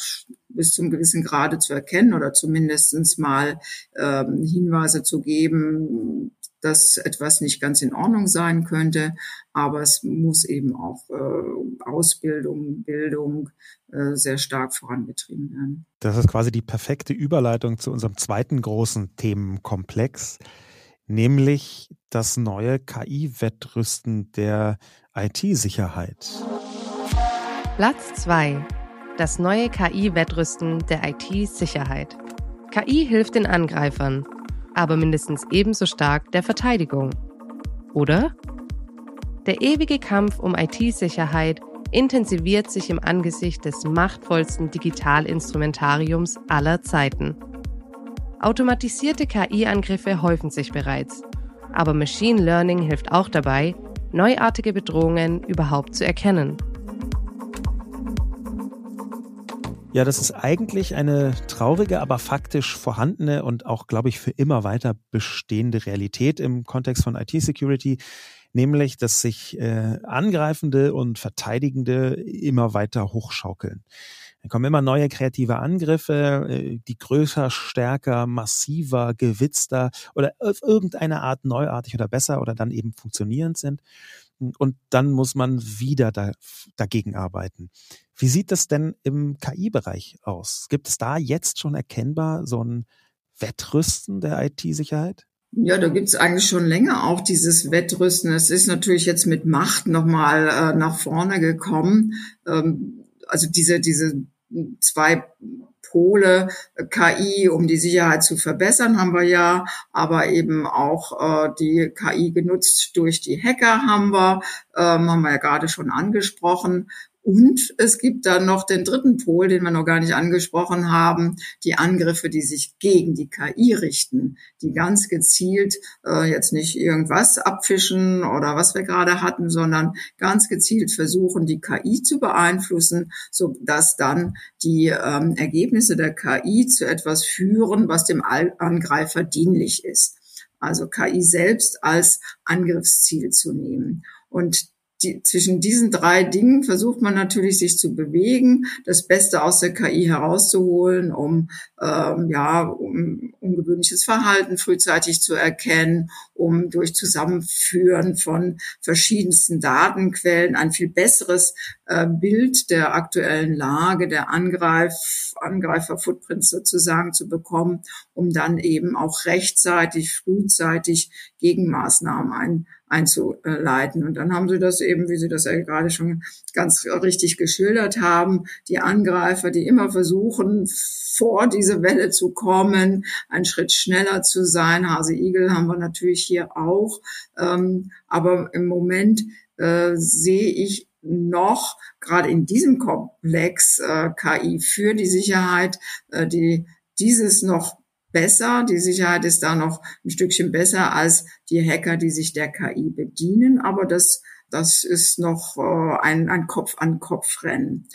bis zum gewissen Grade zu erkennen oder zumindestens mal ähm, Hinweise zu geben, dass etwas nicht ganz in Ordnung sein könnte. Aber es muss eben auch äh, Ausbildung, Bildung äh, sehr stark vorangetrieben werden. Das ist quasi die perfekte Überleitung zu unserem zweiten großen Themenkomplex, nämlich das neue KI-Wettrüsten der IT-Sicherheit. Platz 2 das neue KI-Wettrüsten der IT-Sicherheit. KI hilft den Angreifern, aber mindestens ebenso stark der Verteidigung. Oder? Der ewige Kampf um IT-Sicherheit intensiviert sich im Angesicht des machtvollsten Digitalinstrumentariums aller Zeiten. Automatisierte KI-Angriffe häufen sich bereits, aber Machine Learning hilft auch dabei, neuartige Bedrohungen überhaupt zu erkennen. Ja, das ist eigentlich eine traurige, aber faktisch vorhandene und auch, glaube ich, für immer weiter bestehende Realität im Kontext von IT-Security, nämlich, dass sich äh, Angreifende und Verteidigende immer weiter hochschaukeln. Dann kommen immer neue kreative Angriffe, äh, die größer, stärker, massiver, gewitzter oder auf irgendeine Art neuartig oder besser oder dann eben funktionierend sind und dann muss man wieder da, dagegen arbeiten. Wie sieht das denn im KI-Bereich aus? Gibt es da jetzt schon erkennbar so ein Wettrüsten der IT-Sicherheit? Ja, da gibt's eigentlich schon länger auch dieses Wettrüsten. Es ist natürlich jetzt mit Macht nochmal äh, nach vorne gekommen. Ähm, also diese, diese zwei Pole KI, um die Sicherheit zu verbessern, haben wir ja, aber eben auch äh, die KI genutzt durch die Hacker haben wir, ähm, haben wir ja gerade schon angesprochen. Und es gibt dann noch den dritten Pol, den wir noch gar nicht angesprochen haben, die Angriffe, die sich gegen die KI richten, die ganz gezielt äh, jetzt nicht irgendwas abfischen oder was wir gerade hatten, sondern ganz gezielt versuchen, die KI zu beeinflussen, so dass dann die ähm, Ergebnisse der KI zu etwas führen, was dem Angreifer dienlich ist. Also KI selbst als Angriffsziel zu nehmen. Und die, zwischen diesen drei Dingen versucht man natürlich sich zu bewegen, das Beste aus der KI herauszuholen, um ähm, ja um ungewöhnliches Verhalten frühzeitig zu erkennen, um durch Zusammenführen von verschiedensten Datenquellen ein viel besseres äh, Bild der aktuellen Lage der Angreif Angreifer-Footprints sozusagen zu bekommen, um dann eben auch rechtzeitig, frühzeitig Gegenmaßnahmen ein einzuleiten. Und dann haben sie das eben, wie Sie das ja gerade schon ganz richtig geschildert haben, die Angreifer, die immer versuchen, vor diese Welle zu kommen, einen Schritt schneller zu sein. Hase Igel haben wir natürlich hier auch. Ähm, aber im Moment äh, sehe ich noch gerade in diesem Komplex äh, KI für die Sicherheit, äh, die dieses noch besser. Die Sicherheit ist da noch ein Stückchen besser als die Hacker, die sich der KI bedienen. Aber das, das ist noch äh, ein, ein Kopf-an-Kopf-Rennen.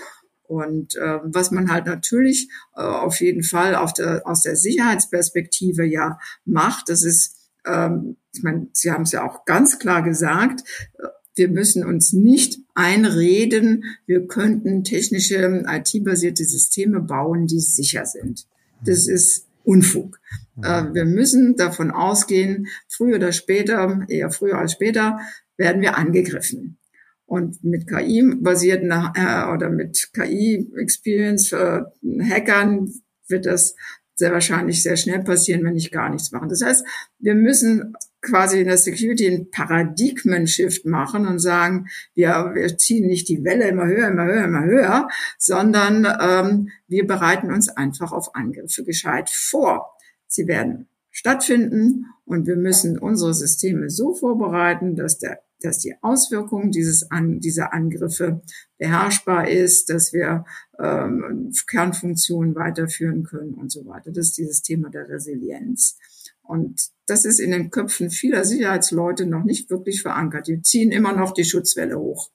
Und äh, was man halt natürlich äh, auf jeden Fall auf der, aus der Sicherheitsperspektive ja macht, das ist, ähm, ich meine, Sie haben es ja auch ganz klar gesagt, äh, wir müssen uns nicht einreden, wir könnten technische IT-basierte Systeme bauen, die sicher sind. Das ist Unfug. Äh, wir müssen davon ausgehen, früher oder später, eher früher als später, werden wir angegriffen. Und mit KI-basierten äh, oder mit KI-Experience äh, Hackern wird das sehr wahrscheinlich sehr schnell passieren, wenn ich gar nichts mache. Das heißt, wir müssen quasi in der Security einen Paradigmen-Shift machen und sagen, wir, wir ziehen nicht die Welle immer höher, immer höher, immer höher, sondern ähm, wir bereiten uns einfach auf Angriffe gescheit vor. Sie werden stattfinden und wir müssen unsere Systeme so vorbereiten, dass der dass die Auswirkung dieses an, dieser Angriffe beherrschbar ist, dass wir ähm, Kernfunktionen weiterführen können und so weiter. Das ist dieses Thema der Resilienz. Und das ist in den Köpfen vieler Sicherheitsleute noch nicht wirklich verankert. Die ziehen immer noch die Schutzwelle hoch.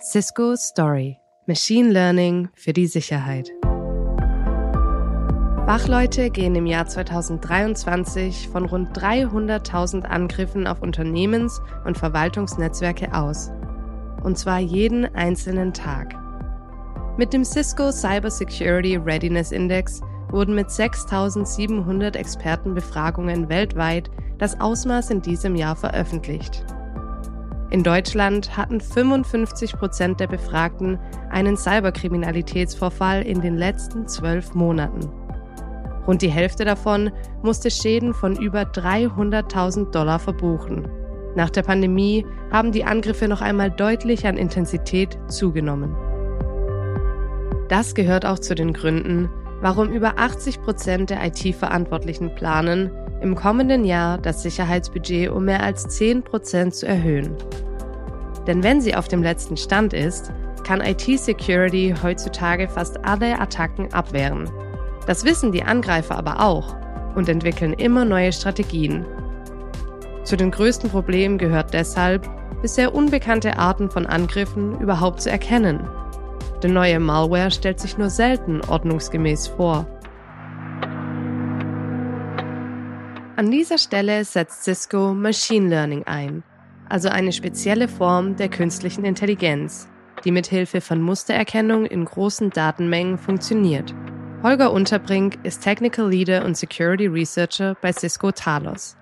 Cisco Story. Machine Learning für die Sicherheit. Fachleute gehen im Jahr 2023 von rund 300.000 Angriffen auf Unternehmens- und Verwaltungsnetzwerke aus. Und zwar jeden einzelnen Tag. Mit dem Cisco Cybersecurity Readiness Index wurden mit 6.700 Expertenbefragungen weltweit das Ausmaß in diesem Jahr veröffentlicht. In Deutschland hatten 55 Prozent der Befragten einen Cyberkriminalitätsvorfall in den letzten zwölf Monaten. Rund die Hälfte davon musste Schäden von über 300.000 Dollar verbuchen. Nach der Pandemie haben die Angriffe noch einmal deutlich an Intensität zugenommen. Das gehört auch zu den Gründen, warum über 80 Prozent der IT-Verantwortlichen planen, im kommenden Jahr das Sicherheitsbudget um mehr als 10 Prozent zu erhöhen. Denn wenn sie auf dem letzten Stand ist, kann IT-Security heutzutage fast alle Attacken abwehren. Das wissen die Angreifer aber auch und entwickeln immer neue Strategien. Zu den größten Problemen gehört deshalb, bisher unbekannte Arten von Angriffen überhaupt zu erkennen. Denn neue Malware stellt sich nur selten ordnungsgemäß vor. An dieser Stelle setzt Cisco Machine Learning ein, also eine spezielle Form der künstlichen Intelligenz, die mithilfe von Mustererkennung in großen Datenmengen funktioniert. Holger Unterbrink ist Technical Leader und Security Researcher bei Cisco Talos.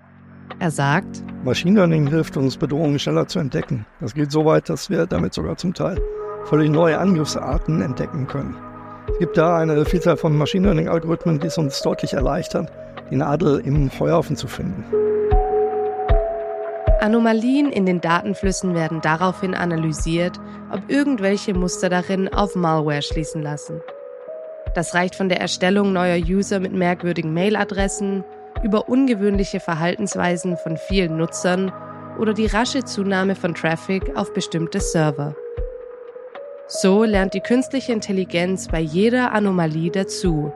Er sagt, Machine Learning hilft uns, Bedrohungen schneller zu entdecken. Das geht so weit, dass wir damit sogar zum Teil völlig neue Angriffsarten entdecken können. Es gibt da eine Vielzahl von Machine Learning-Algorithmen, die es uns deutlich erleichtern, die Nadel im Feuerhaufen zu finden. Anomalien in den Datenflüssen werden daraufhin analysiert, ob irgendwelche Muster darin auf Malware schließen lassen. Das reicht von der Erstellung neuer User mit merkwürdigen Mailadressen über ungewöhnliche Verhaltensweisen von vielen Nutzern oder die rasche Zunahme von Traffic auf bestimmte Server. So lernt die künstliche Intelligenz bei jeder Anomalie dazu,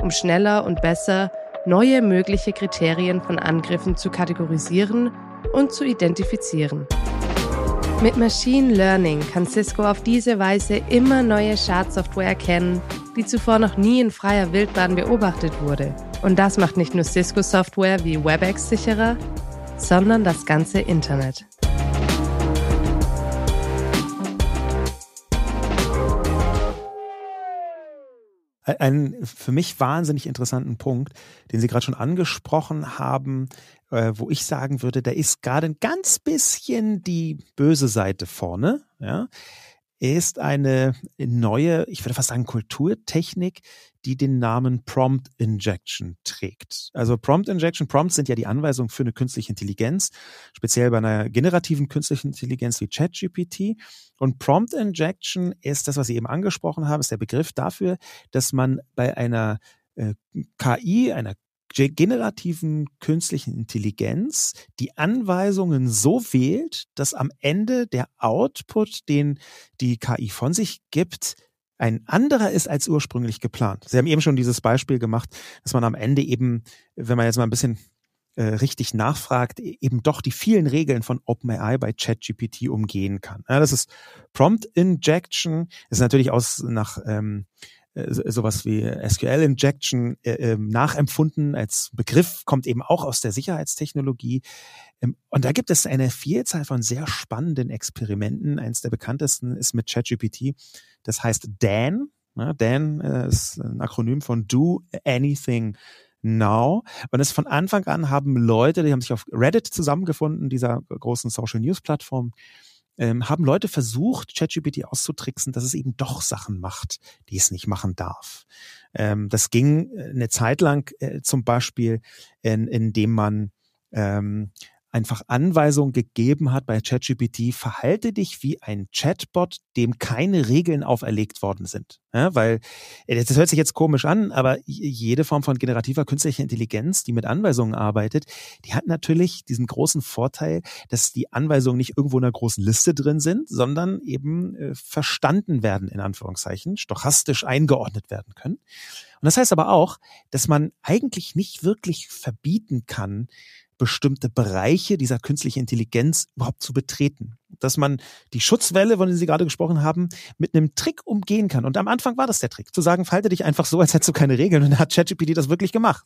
um schneller und besser neue mögliche Kriterien von Angriffen zu kategorisieren und zu identifizieren. Mit Machine Learning kann Cisco auf diese Weise immer neue Schadsoftware erkennen die zuvor noch nie in freier Wildbahn beobachtet wurde. Und das macht nicht nur Cisco-Software wie WebEx sicherer, sondern das ganze Internet. Einen für mich wahnsinnig interessanten Punkt, den Sie gerade schon angesprochen haben, äh, wo ich sagen würde, da ist gerade ein ganz bisschen die böse Seite vorne. Ja? Ist eine neue, ich würde fast sagen, Kulturtechnik, die den Namen Prompt Injection trägt. Also Prompt Injection, Prompts sind ja die Anweisungen für eine künstliche Intelligenz, speziell bei einer generativen künstlichen Intelligenz wie ChatGPT. Und Prompt Injection ist das, was Sie eben angesprochen haben, ist der Begriff dafür, dass man bei einer äh, KI, einer generativen künstlichen Intelligenz die Anweisungen so wählt, dass am Ende der Output, den die KI von sich gibt, ein anderer ist als ursprünglich geplant. Sie haben eben schon dieses Beispiel gemacht, dass man am Ende eben, wenn man jetzt mal ein bisschen äh, richtig nachfragt, e-, eben doch die vielen Regeln von OpenAI bei ChatGPT umgehen kann. Ja, das ist Prompt Injection, ist natürlich aus nach ähm, äh, sowas wie SQL Injection äh, äh, nachempfunden als Begriff, kommt eben auch aus der Sicherheitstechnologie. Ähm, und da gibt es eine Vielzahl von sehr spannenden Experimenten. Eins der bekanntesten ist mit ChatGPT. Das heißt Dan. Ja, Dan äh, ist ein Akronym von Do Anything Now. Und es von Anfang an haben Leute, die haben sich auf Reddit zusammengefunden, dieser großen Social News Plattform, ähm, haben Leute versucht, ChatGPT auszutricksen, dass es eben doch Sachen macht, die es nicht machen darf. Ähm, das ging äh, eine Zeit lang äh, zum Beispiel, in, indem man ähm, einfach Anweisungen gegeben hat bei ChatGPT, verhalte dich wie ein Chatbot, dem keine Regeln auferlegt worden sind. Ja, weil, äh, das hört sich jetzt komisch an, aber jede Form von generativer künstlicher Intelligenz, die mit Anweisungen arbeitet, die hat natürlich diesen großen Vorteil, dass die Anweisungen nicht irgendwo in einer großen Liste drin sind, sondern eben äh, verstanden werden, in Anführungszeichen, stochastisch eingeordnet werden können. Und das heißt aber auch, dass man eigentlich nicht wirklich verbieten kann, bestimmte Bereiche dieser künstlichen Intelligenz überhaupt zu betreten. Dass man die Schutzwelle, von der Sie gerade gesprochen haben, mit einem Trick umgehen kann. Und am Anfang war das der Trick, zu sagen, falte dich einfach so, [laughs] als hättest du keine Regeln. Und dann hat ChatGPT das wirklich gemacht.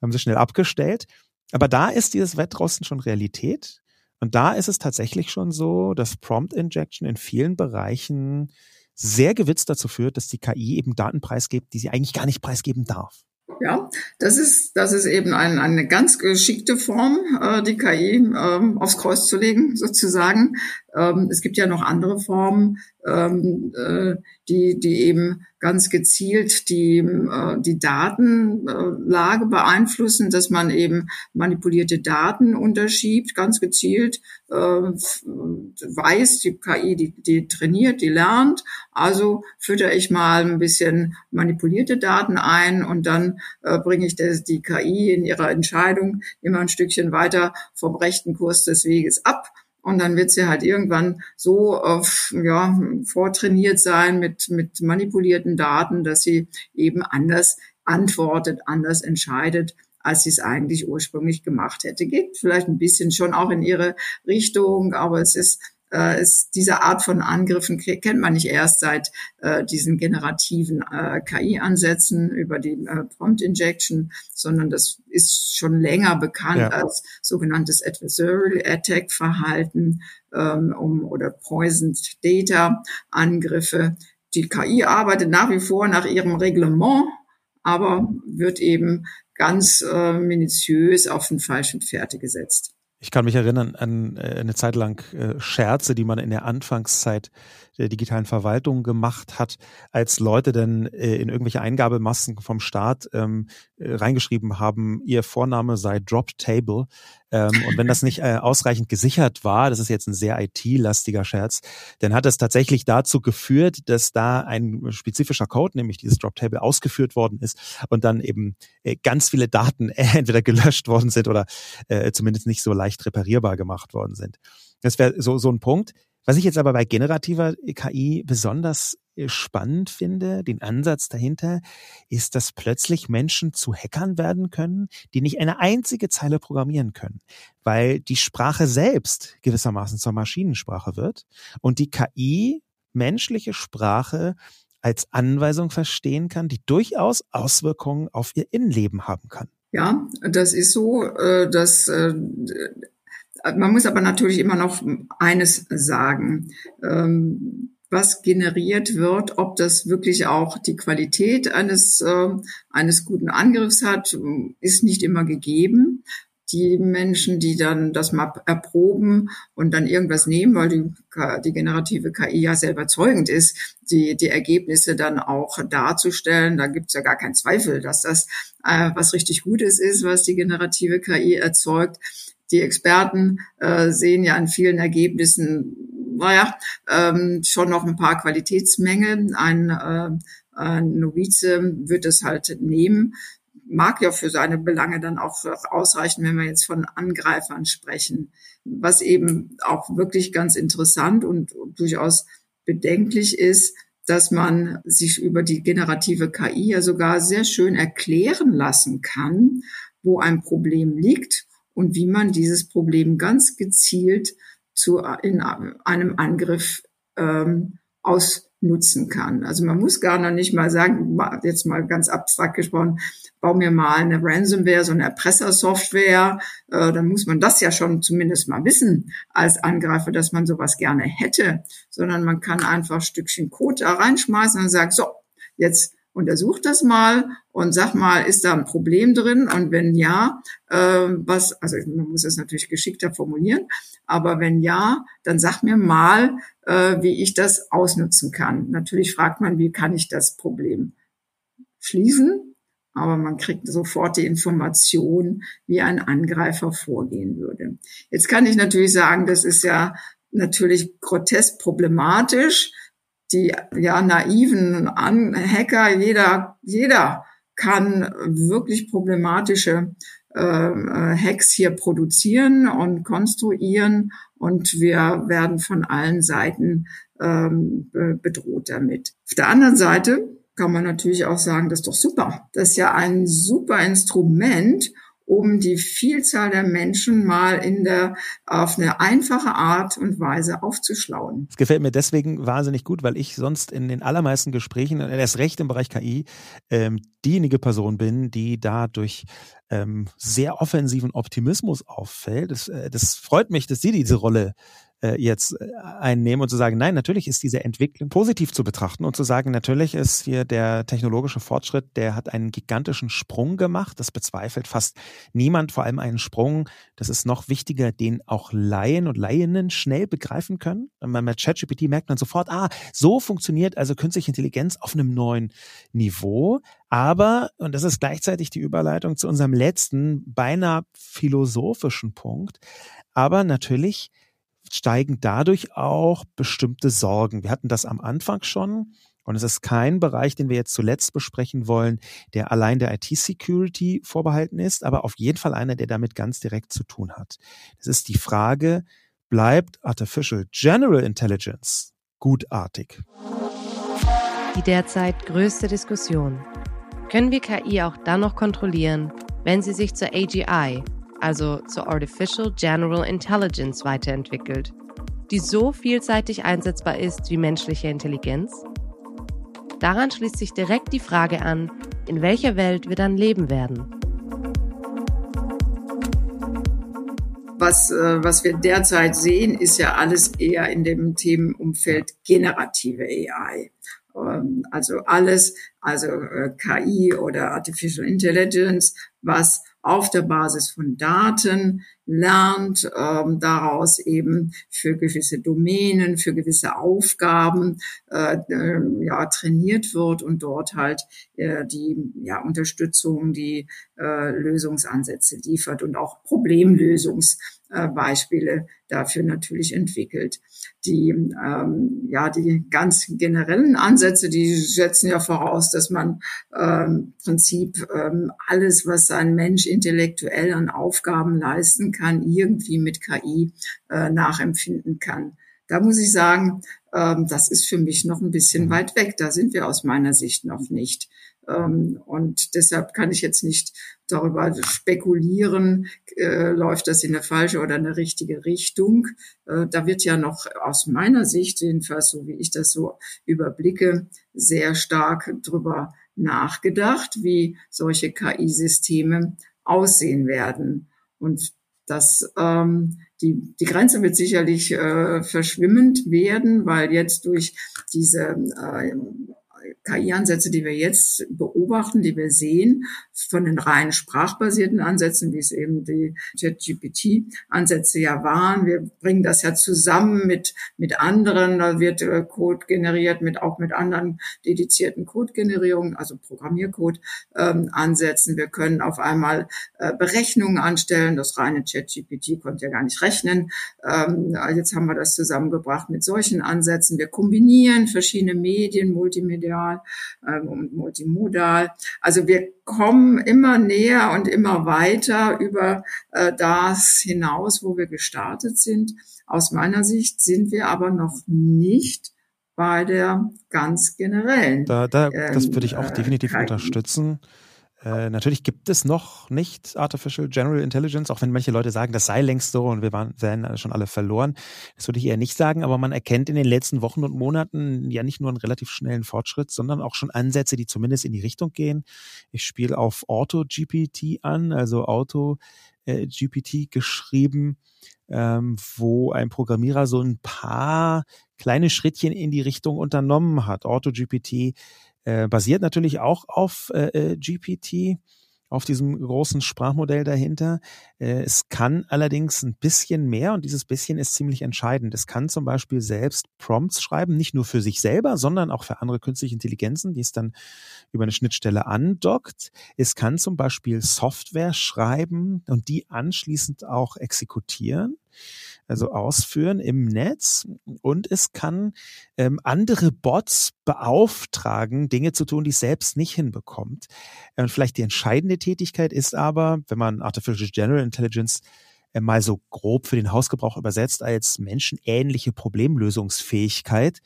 Haben sie schnell abgestellt. Aber da ist dieses Wettrosten schon Realität. Und da ist es tatsächlich schon so, dass Prompt Injection in vielen Bereichen sehr gewitzt dazu führt, dass die KI eben Daten preisgibt, die sie eigentlich gar nicht preisgeben darf. Ja, das ist, das ist eben ein, eine ganz geschickte Form, äh, die KI ähm, aufs Kreuz zu legen, sozusagen. Ähm, es gibt ja noch andere Formen, ähm, äh, die, die eben ganz gezielt die, äh, die Datenlage beeinflussen, dass man eben manipulierte Daten unterschiebt, ganz gezielt äh, weiß, die KI, die, die trainiert, die lernt. Also fütter ich mal ein bisschen manipulierte Daten ein und dann äh, bringe ich das, die KI in ihrer Entscheidung immer ein Stückchen weiter vom rechten Kurs des Weges ab und dann wird sie halt irgendwann so auf, ja, vortrainiert sein mit, mit manipulierten Daten, dass sie eben anders antwortet, anders entscheidet, als sie es eigentlich ursprünglich gemacht hätte. Geht vielleicht ein bisschen schon auch in ihre Richtung, aber es ist äh, ist diese Art von Angriffen kennt man nicht erst seit äh, diesen generativen äh, KI-Ansätzen über die äh, Prompt Injection, sondern das ist schon länger bekannt ja. als sogenanntes Adversarial Attack Verhalten ähm, um, oder Poisoned Data Angriffe. Die KI arbeitet nach wie vor nach ihrem Reglement, aber wird eben ganz äh, minutiös auf den falschen Pferde gesetzt. Ich kann mich erinnern an äh, eine Zeit lang äh, Scherze, die man in der Anfangszeit der digitalen Verwaltung gemacht hat, als Leute dann äh, in irgendwelche Eingabemasken vom Staat ähm, reingeschrieben haben, ihr Vorname sei Drop Table. Ähm, und wenn das nicht äh, ausreichend gesichert war, das ist jetzt ein sehr IT-lastiger Scherz, dann hat es tatsächlich dazu geführt, dass da ein spezifischer Code, nämlich dieses Drop Table, ausgeführt worden ist und dann eben äh, ganz viele Daten äh, [laughs] entweder gelöscht worden sind oder äh, zumindest nicht so leicht reparierbar gemacht worden sind. Das wäre so, so ein Punkt. Was ich jetzt aber bei generativer KI besonders äh, spannend finde, den Ansatz dahinter, ist, dass plötzlich Menschen zu Hackern werden können, die nicht eine einzige Zeile programmieren können, weil die Sprache selbst gewissermaßen zur Maschinensprache wird und die KI menschliche Sprache als Anweisung verstehen kann, die durchaus Auswirkungen auf ihr Innenleben haben kann. Ja, das ist so, äh, dass äh, man muss aber natürlich immer noch eines sagen. Ähm, was generiert wird, ob das wirklich auch die Qualität eines, äh, eines guten Angriffs hat, ist nicht immer gegeben. Die Menschen, die dann das mal erproben und dann irgendwas nehmen, weil die, die generative KI ja sehr überzeugend ist, die, die Ergebnisse dann auch darzustellen, da gibt's ja gar keinen Zweifel, dass das äh, was richtig Gutes ist, was die generative KI erzeugt die Experten äh, sehen ja an vielen Ergebnissen, naja, ähm, schon noch ein paar Qualitätsmängel. Ein, äh, ein Novize wird es halt nehmen. Mag ja für seine Belange dann auch ausreichen, wenn wir jetzt von Angreifern sprechen. Was eben auch wirklich ganz interessant und durchaus bedenklich ist, dass man sich über die generative KI ja sogar sehr schön erklären lassen kann, wo ein Problem liegt und wie man dieses Problem ganz gezielt zu, in einem Angriff ähm, ausnutzen kann. Also man muss gar noch nicht mal sagen, jetzt mal ganz abstrakt gesprochen, bau mir mal eine Ransomware, so eine Erpressersoftware, äh, dann muss man das ja schon zumindest mal wissen als Angreifer, dass man sowas gerne hätte, sondern man kann einfach ein Stückchen Code da reinschmeißen und sagen, so, jetzt untersuch das mal und sag mal, ist da ein Problem drin? Und wenn ja, äh, was, also man muss es natürlich geschickter formulieren, aber wenn ja, dann sag mir mal, äh, wie ich das ausnutzen kann. Natürlich fragt man, wie kann ich das Problem schließen? Aber man kriegt sofort die Information, wie ein Angreifer vorgehen würde. Jetzt kann ich natürlich sagen, das ist ja natürlich grotesk problematisch die ja naiven An Hacker, jeder, jeder kann wirklich problematische äh, Hacks hier produzieren und konstruieren und wir werden von allen Seiten ähm, bedroht damit. Auf der anderen Seite kann man natürlich auch sagen, das ist doch super. Das ist ja ein super Instrument, um die Vielzahl der Menschen mal in der, auf eine einfache Art und Weise aufzuschlauen. Es gefällt mir deswegen wahnsinnig gut, weil ich sonst in den allermeisten Gesprächen, erst recht im Bereich KI, ähm, diejenige Person bin, die da durch ähm, sehr offensiven Optimismus auffällt. Das, äh, das freut mich, dass Sie diese Rolle äh, jetzt äh, einnehmen und zu sagen, nein, natürlich ist diese Entwicklung positiv zu betrachten und zu sagen, natürlich ist hier der technologische Fortschritt, der hat einen gigantischen Sprung gemacht. Das bezweifelt fast niemand, vor allem einen Sprung, das ist noch wichtiger, den auch Laien und Laienen schnell begreifen können. Man mit ChatGPT merkt man sofort, ah, so funktioniert also künstliche Intelligenz auf einem neuen Niveau. Aber, und das ist gleichzeitig die Überleitung zu unserem letzten, beinahe philosophischen Punkt, aber natürlich steigen dadurch auch bestimmte Sorgen. Wir hatten das am Anfang schon. Und es ist kein Bereich, den wir jetzt zuletzt besprechen wollen, der allein der IT-Security vorbehalten ist, aber auf jeden Fall einer, der damit ganz direkt zu tun hat. Das ist die Frage, bleibt Artificial General Intelligence gutartig? Die derzeit größte Diskussion. Können wir KI auch dann noch kontrollieren, wenn sie sich zur AGI, also zur Artificial General Intelligence, weiterentwickelt, die so vielseitig einsetzbar ist wie menschliche Intelligenz? Daran schließt sich direkt die Frage an, in welcher Welt wir dann leben werden. Was, äh, was wir derzeit sehen, ist ja alles eher in dem Themenumfeld generative AI. Ähm, also alles, also äh, KI oder Artificial Intelligence, was auf der Basis von Daten lernt, ähm, daraus eben für gewisse Domänen, für gewisse Aufgaben äh, äh, ja, trainiert wird und dort halt äh, die ja, Unterstützung, die äh, Lösungsansätze liefert und auch Problemlösungsbeispiele dafür natürlich entwickelt. Die, ähm, ja, die ganz generellen Ansätze, die setzen ja voraus, dass man ähm, Prinzip ähm, alles, was ein Mensch intellektuell an Aufgaben leisten kann, irgendwie mit KI äh, nachempfinden kann. Da muss ich sagen, ähm, das ist für mich noch ein bisschen mhm. weit weg. Da sind wir aus meiner Sicht noch nicht. Ähm, und deshalb kann ich jetzt nicht darüber spekulieren, äh, läuft das in eine falsche oder eine richtige Richtung. Äh, da wird ja noch aus meiner Sicht, jedenfalls so wie ich das so überblicke, sehr stark drüber nachgedacht, wie solche KI-Systeme aussehen werden. Und das, ähm, die, die Grenze wird sicherlich äh, verschwimmend werden, weil jetzt durch diese äh, KI-Ansätze, die wir jetzt beobachten, die wir sehen, von den rein sprachbasierten Ansätzen, wie es eben die ChatGPT-Ansätze ja waren. Wir bringen das ja zusammen mit, mit anderen, da wird äh, Code generiert, mit, auch mit anderen dedizierten Code-Generierungen, also Programmiercode ähm. Wir können auf einmal äh, Berechnungen anstellen. Das reine ChatGPT konnte ja gar nicht rechnen. Ähm, jetzt haben wir das zusammengebracht mit solchen Ansätzen. Wir kombinieren verschiedene Medien, multimedial ähm, und multimodal. Also wir kommen immer näher und immer weiter über äh, das hinaus, wo wir gestartet sind. Aus meiner Sicht sind wir aber noch nicht bei der ganz generellen. Da, da, das würde ich auch ähm, definitiv KI. unterstützen. Äh, natürlich gibt es noch nicht Artificial General Intelligence, auch wenn manche Leute sagen, das sei längst so und wir waren, wären schon alle verloren. Das würde ich eher nicht sagen, aber man erkennt in den letzten Wochen und Monaten ja nicht nur einen relativ schnellen Fortschritt, sondern auch schon Ansätze, die zumindest in die Richtung gehen. Ich spiele auf Auto-GPT an, also Auto-GPT äh, geschrieben, ähm, wo ein Programmierer so ein paar kleine Schrittchen in die Richtung unternommen hat. Auto-GPT äh, basiert natürlich auch auf äh, äh GPT, auf diesem großen Sprachmodell dahinter. Äh, es kann allerdings ein bisschen mehr und dieses bisschen ist ziemlich entscheidend. Es kann zum Beispiel selbst Prompts schreiben, nicht nur für sich selber, sondern auch für andere künstliche Intelligenzen, die es dann über eine Schnittstelle andockt. Es kann zum Beispiel Software schreiben und die anschließend auch exekutieren also ausführen im Netz und es kann ähm, andere Bots beauftragen, Dinge zu tun, die es selbst nicht hinbekommt. Und vielleicht die entscheidende Tätigkeit ist aber, wenn man Artificial General Intelligence äh, mal so grob für den Hausgebrauch übersetzt als menschenähnliche Problemlösungsfähigkeit,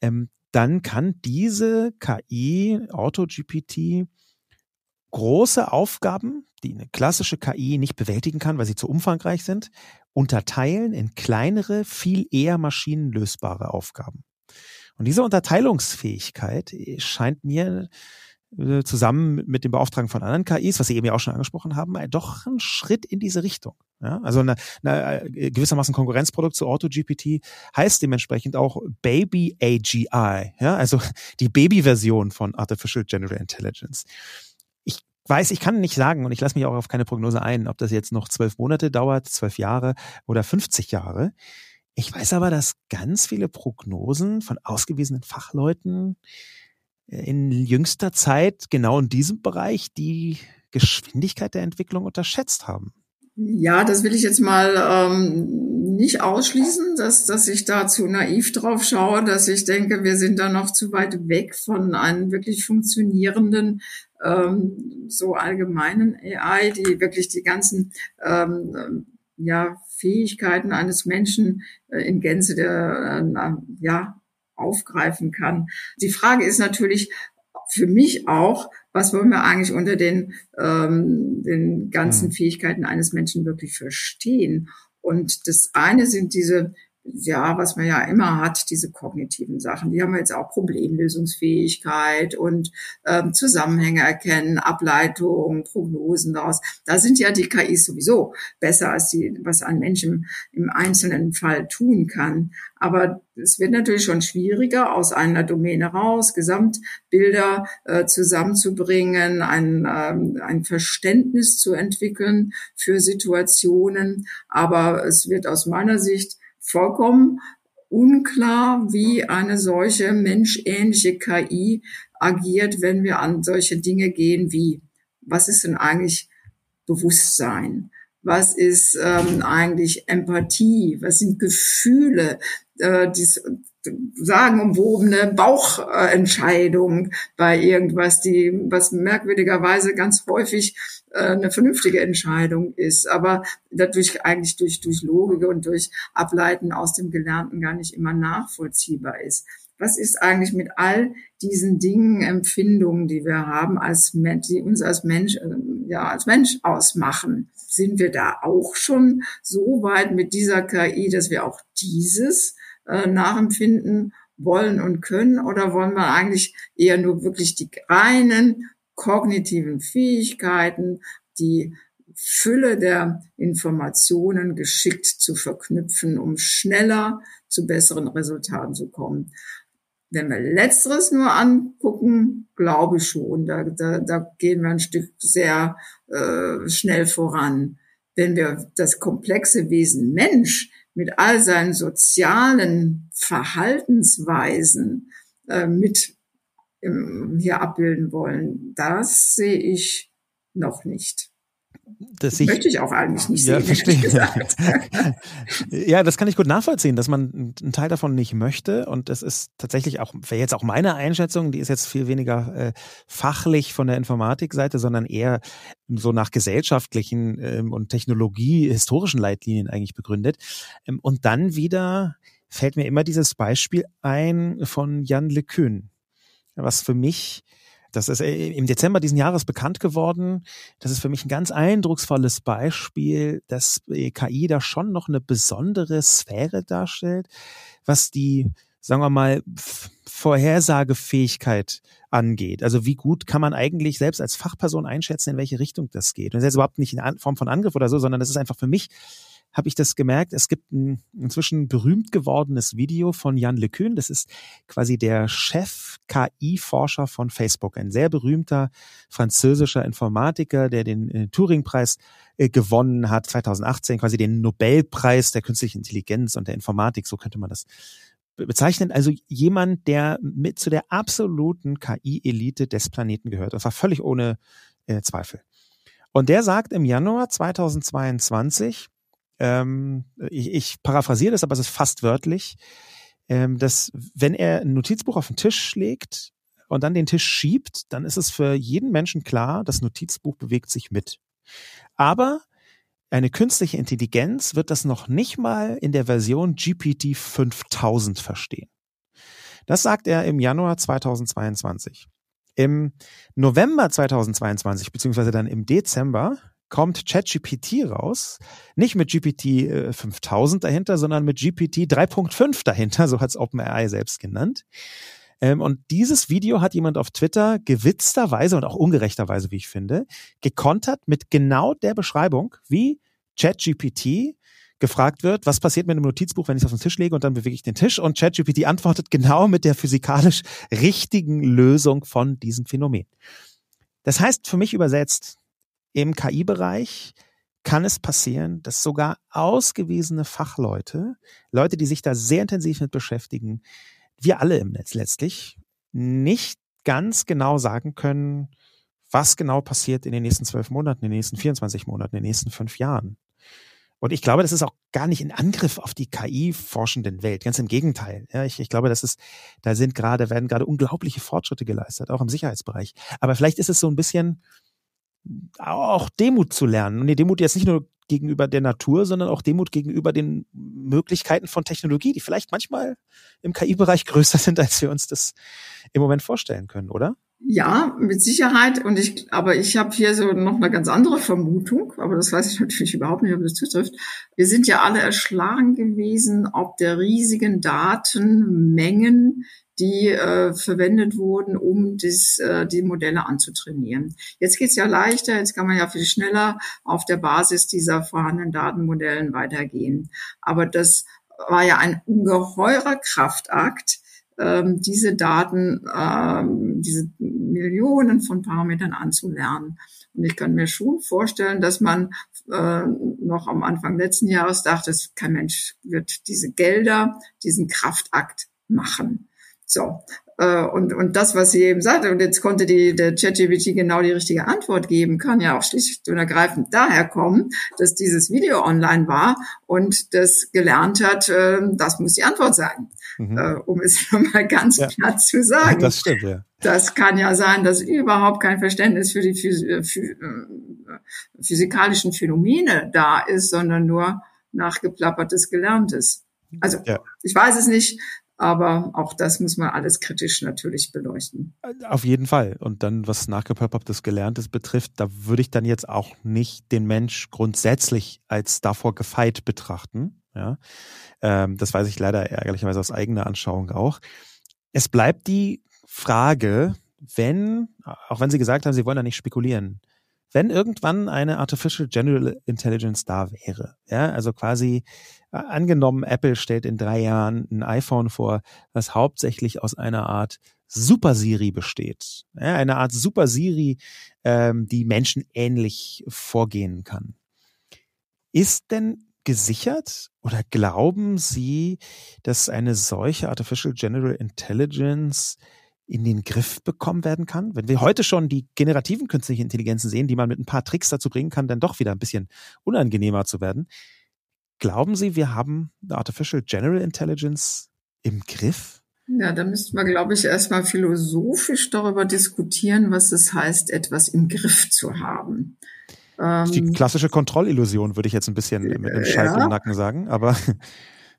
ähm, dann kann diese KI, AutoGPT, große Aufgaben, die eine klassische KI nicht bewältigen kann, weil sie zu umfangreich sind, unterteilen in kleinere, viel eher maschinenlösbare Aufgaben. Und diese Unterteilungsfähigkeit äh, scheint mir äh, zusammen mit dem Beauftragen von anderen KIs, was Sie eben ja auch schon angesprochen haben, doch ein Schritt in diese Richtung. Ja, also eine, eine äh, gewissermaßen Konkurrenzprodukt zu AutoGPT heißt dementsprechend auch Baby AGI, ja, also die Baby-Version von Artificial General Intelligence weiß, ich kann nicht sagen und ich lasse mich auch auf keine Prognose ein, ob das jetzt noch zwölf Monate dauert, zwölf Jahre oder 50 Jahre. Ich weiß aber, dass ganz viele Prognosen von ausgewiesenen Fachleuten äh, in jüngster Zeit genau in diesem Bereich die Geschwindigkeit der Entwicklung unterschätzt haben. Ja, das will ich jetzt mal ähm, nicht ausschließen, dass, dass ich da zu naiv drauf schaue, dass ich denke, wir sind da noch zu weit weg von einem wirklich funktionierenden ähm, so allgemeinen AI, die wirklich die ganzen ähm, ja, Fähigkeiten eines Menschen äh, in Gänze der, äh, ja, aufgreifen kann. Die Frage ist natürlich für mich auch, was wollen wir eigentlich unter den, ähm, den ganzen mhm. Fähigkeiten eines Menschen wirklich verstehen? Und das eine sind diese ja, was man ja immer hat, diese kognitiven Sachen. Die haben jetzt auch Problemlösungsfähigkeit und ähm, Zusammenhänge erkennen, Ableitung, Prognosen daraus. Da sind ja die KIs sowieso besser als die, was ein Mensch im, im einzelnen Fall tun kann. Aber es wird natürlich schon schwieriger, aus einer Domäne raus Gesamtbilder äh, zusammenzubringen, ein, ähm, ein Verständnis zu entwickeln für Situationen. Aber es wird aus meiner Sicht vollkommen unklar, wie eine solche menschähnliche KI agiert, wenn wir an solche Dinge gehen wie, was ist denn eigentlich Bewusstsein? Was ist ähm, eigentlich Empathie? Was sind Gefühle? Äh, dies, sagenumwobene Bauchentscheidung bei irgendwas, die, was merkwürdigerweise ganz häufig äh, eine vernünftige Entscheidung ist, aber dadurch eigentlich durch, durch Logik und durch Ableiten aus dem Gelernten gar nicht immer nachvollziehbar ist. Was ist eigentlich mit all diesen Dingen, Empfindungen, die wir haben als Mensch, die uns als Mensch, äh, ja, als Mensch ausmachen? Sind wir da auch schon so weit mit dieser KI, dass wir auch dieses äh, nachempfinden wollen und können? Oder wollen wir eigentlich eher nur wirklich die reinen kognitiven Fähigkeiten, die Fülle der Informationen geschickt zu verknüpfen, um schneller zu besseren Resultaten zu kommen. Wenn wir letzteres nur angucken, glaube ich schon, da, da, da gehen wir ein Stück sehr äh, schnell voran. Wenn wir das komplexe Wesen Mensch mit all seinen sozialen Verhaltensweisen äh, mit ähm, hier abbilden wollen. Das sehe ich noch nicht. Das ich, möchte ich auch eigentlich nicht ja, sehen. Verstehe. [laughs] ja, das kann ich gut nachvollziehen, dass man einen Teil davon nicht möchte. Und das ist tatsächlich auch, wäre jetzt auch meine Einschätzung, die ist jetzt viel weniger äh, fachlich von der Informatikseite, sondern eher so nach gesellschaftlichen ähm, und technologiehistorischen Leitlinien eigentlich begründet. Ähm, und dann wieder fällt mir immer dieses Beispiel ein von Jan LeCun, was für mich Das ist äh, im Dezember diesen Jahres bekannt geworden. Das ist für mich ein ganz eindrucksvolles Beispiel, dass äh, KI da schon noch eine besondere Sphäre darstellt, was die, sagen wir mal, Vorhersagefähigkeit angeht. Also wie gut kann man eigentlich selbst als Fachperson einschätzen, in welche Richtung das geht. Und das ist überhaupt nicht in Form von Angriff oder so, sondern das ist einfach für mich habe ich das gemerkt. Es gibt ein inzwischen berühmt gewordenes Video von Jan LeCun. Das ist quasi der Chef-KI-Forscher von Facebook. Ein sehr berühmter französischer Informatiker, der den äh, Turing-Preis äh, gewonnen hat 2018, quasi den Nobelpreis der künstlichen Intelligenz und der Informatik. So könnte man das bezeichnen. Also jemand, der mit zu der absoluten KI-Elite des Planeten gehört. Das war völlig ohne äh, Zweifel. Und der sagt im Januar 2022, ähm, ich, ich paraphrasiere das, aber es ist fast wörtlich, ähm, dass wenn er ein Notizbuch auf den Tisch legt und dann den Tisch schiebt, dann ist es für jeden Menschen klar, das Notizbuch bewegt sich mit. Aber eine künstliche Intelligenz wird das noch nicht mal in der Version GPT 5000 verstehen. Das sagt er im Januar 2022. Im November 2022, beziehungsweise dann im Dezember, kommt ChatGPT raus. Nicht mit GPT 5000 äh, dahinter, sondern mit GPT 3.5 dahinter, [laughs] so hat es OpenAI selbst genannt. Ähm, und dieses Video hat jemand auf Twitter gewitzterweise und auch ungerechterweise, wie ich finde, gekontert mit genau der Beschreibung, wie ChatGPT gefragt wird, was passiert mit einem Notizbuch, wenn ich es auf den Tisch lege und dann bewege ich den Tisch und ChatGPT antwortet genau mit der physikalisch richtigen Lösung von diesem Phänomen. Das heißt für mich übersetzt, im KI-Bereich kann es passieren, dass sogar ausgewiesene Fachleute, Leute, die sich da sehr intensiv mit beschäftigen, wir alle im Netz letztlich, nicht ganz genau sagen können, was genau passiert in den nächsten zwölf Monaten, in den nächsten 24 Monaten, in den nächsten fünf Jahren. Und ich glaube, das ist auch gar nicht ein Angriff auf die KI-forschenden Welt. Ganz im Gegenteil. Ja, ich, ich glaube, das ist, da sind gerade, werden gerade unglaubliche Fortschritte geleistet, auch im Sicherheitsbereich. Aber vielleicht ist es so ein bisschen, auch Demut zu lernen. Und die Demut jetzt nicht nur gegenüber der Natur, sondern auch Demut gegenüber den Möglichkeiten von Technologie, die vielleicht manchmal im KI-Bereich [laughs] größer sind, als wir uns das im Moment vorstellen können, oder? Ja, mit Sicherheit. Und ich, aber ich habe hier so noch eine ganz andere Vermutung, aber das weiß ich natürlich überhaupt nicht, ob das zutrifft. Wir sind ja alle erschlagen gewesen, ob der riesigen Datenmengen, die äh, verwendet wurden, um das, äh, die Modelle anzutrainieren. Jetzt geht's ja leichter, jetzt kann man ja viel schneller auf der Basis dieser vorhandenen Datenmodellen weitergehen. Aber das war ja ein ungeheurer Kraftakt, ähm, diese Daten, ähm, diese Millionen von Parametern anzulernen. Und ich kann mir schon vorstellen, dass man äh, noch am Anfang letzten Jahres dachte, kein Mensch wird diese Gelder, diesen Kraftakt machen. So. Äh, und, und das, was sie eben sagte, und jetzt konnte die, der ChatGPT genau die richtige Antwort geben, kann ja auch schlicht und ergreifend daher kommen, dass dieses Video online war und das gelernt hat, äh, das muss die Antwort sein. Mhm. Äh, um es [laughs] mal ganz ja. platt zu sagen. Das stimmt, ja. Das kann ja sein, dass überhaupt kein Verständnis für die physikalischen Phänomene da ist, sondern nur nachgeplappertes Gelerntes. Also ja. ich weiß es nicht, aber auch das muss man alles kritisch natürlich beleuchten. Auf jeden Fall. Und dann, was nachgepöppertes Gelerntes betrifft, da würde ich dann jetzt auch nicht den Mensch grundsätzlich als davor gefeit betrachten. Ja, ähm, das weiß ich leider ärgerlicherweise aus eigener Anschauung auch. Es bleibt die Frage, wenn, auch wenn Sie gesagt haben, Sie wollen da nicht spekulieren, wenn irgendwann eine Artificial General Intelligence da wäre, ja, also quasi äh, angenommen, Apple stellt in drei Jahren ein iPhone vor, das hauptsächlich aus einer Art Super Siri besteht, ja, eine Art Super Siri, ähm, die menschenähnlich vorgehen kann. Ist denn gesichert oder glauben Sie, dass eine solche Artificial General Intelligence in den Griff bekommen werden kann? Wenn wir heute schon die generativen künstlichen Intelligenzen sehen, die man mit ein paar Tricks dazu bringen kann, dann doch wieder ein bisschen unangenehmer zu werden. Glauben Sie, wir haben Artificial General Intelligence im Griff? Ja, da müssten wir, glaube ich, erstmal philosophisch darüber diskutieren, was es heißt, etwas im Griff zu haben. Die ähm, klassische Kontrollillusion würde ich jetzt ein bisschen mit dem Schalk ja. im Nacken sagen, aber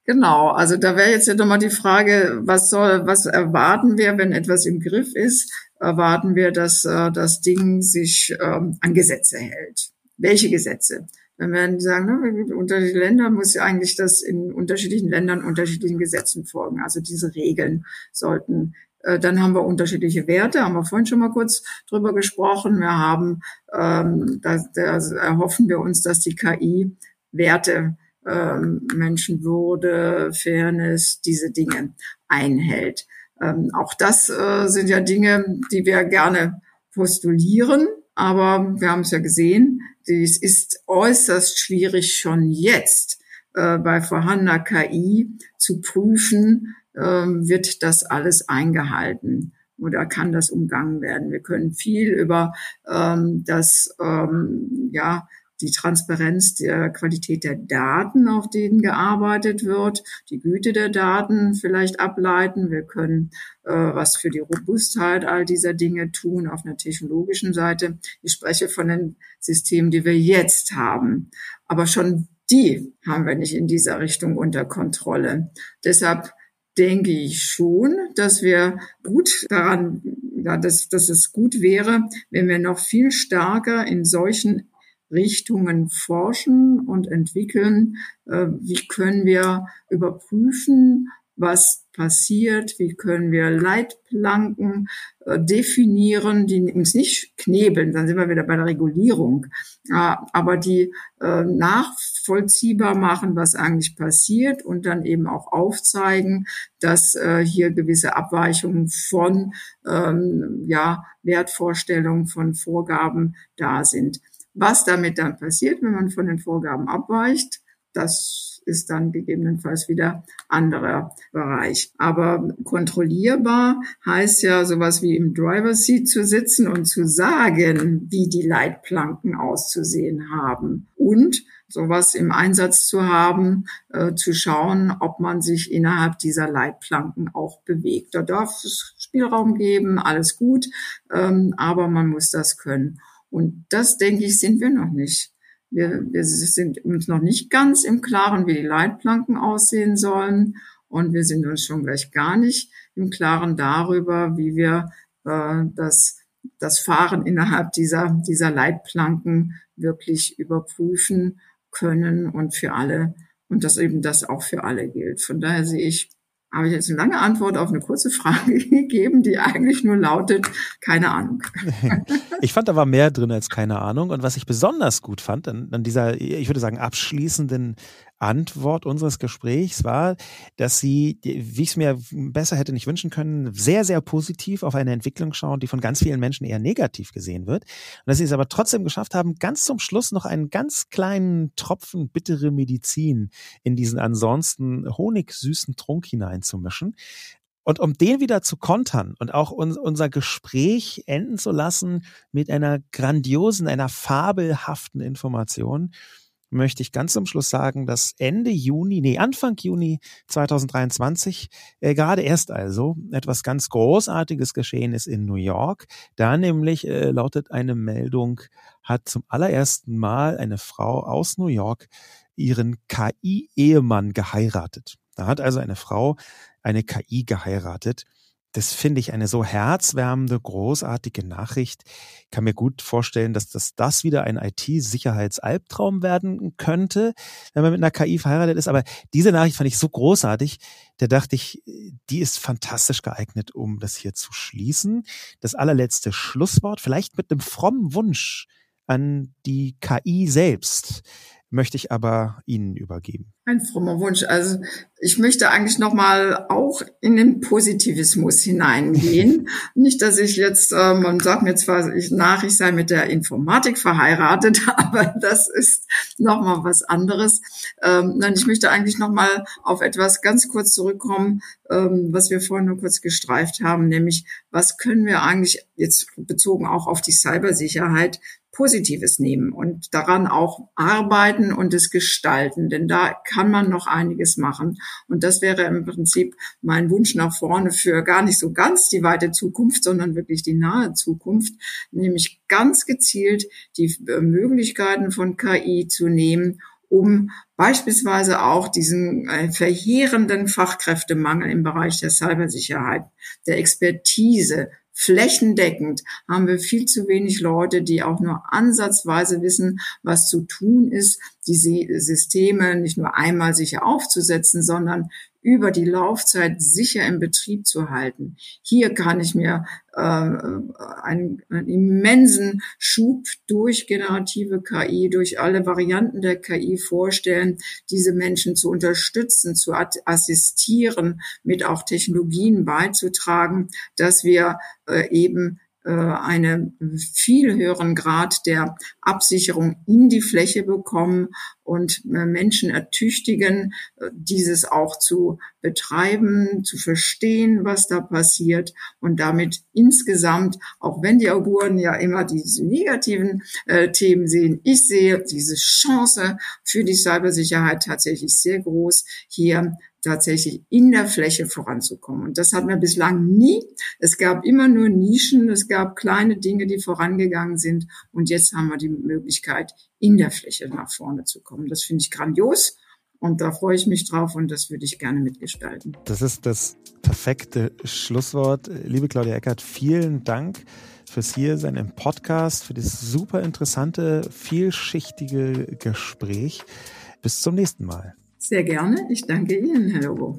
Genau, also da wäre jetzt ja nochmal die Frage, was soll, was erwarten wir, wenn etwas im Griff ist? Erwarten wir, dass äh, das Ding sich ähm, an Gesetze hält? Welche Gesetze? Werden die sagen, ne, unterschiedliche Länder muss ja eigentlich das in unterschiedlichen Ländern unterschiedlichen Gesetzen folgen. Also diese Regeln sollten äh, dann haben wir unterschiedliche Werte, haben wir vorhin schon mal kurz drüber gesprochen. Wir haben, ähm, da, da erhoffen wir uns, dass die KI Werte, ähm, Menschenwürde, Fairness, diese Dinge einhält. Ähm, auch das äh, sind ja Dinge, die wir gerne postulieren, aber wir haben es ja gesehen, dies ist äußerst schwierig schon jetzt äh, bei vorhandener KI zu prüfen, ähm, wird das alles eingehalten oder kann das umgangen werden. Wir können viel über ähm, das, ähm, ja, die Transparenz der Qualität der Daten, auf denen gearbeitet wird, die Güte der Daten vielleicht ableiten. Wir können äh, was für die Robustheit all dieser Dinge tun auf einer technologischen Seite. Ich spreche von den Systemen, die wir jetzt haben. Aber schon die haben wir nicht in dieser Richtung unter Kontrolle. Deshalb denke ich schon, dass wir gut daran, ja, dass, dass es gut wäre, wenn wir noch viel stärker in solchen Richtungen forschen und entwickeln. Äh, wie können wir überprüfen, was passiert, wie können wir Leitplanken äh, definieren, die uns nicht knebeln, dann sind wir wieder bei der Regulierung, äh, aber die nachvollziehbar machen, was eigentlich passiert und dann eben auch aufzeigen, dass hier gewisse Abweichungen von ähm, ja, Wertvorstellungen, von Vorgaben da sind. Was damit dann passiert, wenn man von den Vorgaben abweicht, das ist dann gegebenenfalls wieder anderer Bereich. Aber kontrollierbar heißt ja sowas wie im Driver Seat zu sitzen und zu sagen, wie die Leitplanken auszusehen haben und sowas im Einsatz zu haben, äh, zu schauen, ob man sich innerhalb dieser Leitplanken auch bewegt. Da darf es Spielraum geben, alles gut, ähm, aber man muss das können. Und das, denke ich, sind wir noch nicht. Wir, wir sind uns noch nicht ganz im Klaren, wie die Leitplanken aussehen sollen. Und wir sind uns schon gleich gar nicht im Klaren darüber, wie wir äh, das, das Fahren innerhalb dieser, dieser Leitplanken wirklich überprüfen können und für alle und dass eben das auch für alle gilt. Von daher sehe ich habe ich jetzt eine lange Antwort auf eine kurze Frage [laughs] gegeben, die eigentlich nur lautet, keine Ahnung. [laughs] Ich fand, da war mehr drin als keine Ahnung. Und was ich besonders gut fand an, an dieser, ich würde sagen, abschließenden Antwort unseres Gesprächs war, dass Sie, wie ich es mir besser hätte nicht wünschen können, sehr, sehr positiv auf eine Entwicklung schauen, die von ganz vielen Menschen eher negativ gesehen wird. Und dass Sie es aber trotzdem geschafft haben, ganz zum Schluss noch einen ganz kleinen Tropfen bittere Medizin in diesen ansonsten honigsüßen Trunk hineinzumischen. Und um den wieder zu kontern und auch unser Gespräch enden zu lassen mit einer grandiosen, einer fabelhaften Information, möchte ich ganz zum Schluss sagen, dass Ende Juni, nee, Anfang Juni 2023, äh, gerade erst also, etwas ganz Großartiges geschehen ist in New York. Da nämlich äh, lautet eine Meldung, hat zum allerersten Mal eine Frau aus New York ihren KI-Ehemann geheiratet. Da hat also eine Frau eine KI geheiratet. Das finde ich eine so herzwärmende, großartige Nachricht. Ich kann mir gut vorstellen, dass das, das wieder ein IT-Sicherheitsalbtraum werden könnte, wenn man mit einer KI verheiratet ist. Aber diese Nachricht fand ich so großartig, da dachte ich, die ist fantastisch geeignet, um das hier zu schließen. Das allerletzte Schlusswort, vielleicht mit einem frommen Wunsch an die KI selbst möchte ich aber Ihnen übergeben. Ein frommer Wunsch. Also ich möchte eigentlich noch mal auch in den Positivismus hineingehen. [laughs] Nicht, dass ich jetzt, äh, man sagt mir zwar ich, nach, ich sei mit der Informatik verheiratet, [laughs] aber das ist noch mal was anderes. Ähm, nein, ich möchte eigentlich noch mal auf etwas ganz kurz zurückkommen, ähm, was wir vorhin nur kurz gestreift haben, nämlich was können wir eigentlich jetzt bezogen auch auf die Cybersicherheit Positives nehmen und daran auch arbeiten und es gestalten, denn da kann man noch einiges machen. Und das wäre im Prinzip mein Wunsch nach vorne für gar nicht so ganz die weite Zukunft, sondern wirklich die nahe Zukunft, nämlich ganz gezielt die äh, Möglichkeiten von KI zu nehmen, um beispielsweise auch diesen äh, verheerenden Fachkräftemangel im Bereich der Cybersicherheit, der Expertise, flächendeckend haben wir viel zu wenig Leute, die auch nur ansatzweise wissen, was zu tun ist, die Systeme nicht nur einmal sicher aufzusetzen, sondern über die Laufzeit sicher im Betrieb zu halten. Hier kann ich mir äh, einen, einen immensen Schub durch generative KI, durch alle Varianten der KI vorstellen, diese Menschen zu unterstützen, zu assistieren, mit auch Technologien beizutragen, dass wir äh, eben einen viel höheren Grad der Absicherung in die Fläche bekommen und äh, Menschen ertüchtigen, äh, dieses auch zu betreiben, zu verstehen, was da passiert und damit insgesamt, auch wenn die Auguren ja immer diese negativen äh, Themen sehen, ich sehe diese Chance für die Cybersicherheit tatsächlich sehr groß, hier tatsächlich in der Fläche voranzukommen. Und das hatten wir bislang nie. Es gab immer nur Nischen, es gab kleine Dinge, die vorangegangen sind. Und jetzt haben wir die Möglichkeit, in der Fläche nach vorne zu kommen. Das finde ich grandios. Und da freue ich mich drauf und das würde ich gerne mitgestalten. Das ist das perfekte Schlusswort. Liebe Claudia Eckert, vielen Dank fürs Hiersein im Podcast, für das super interessante, vielschichtige Gespräch. Bis zum nächsten Mal. Sehr gerne. Ich danke Ihnen, Herr Lobo.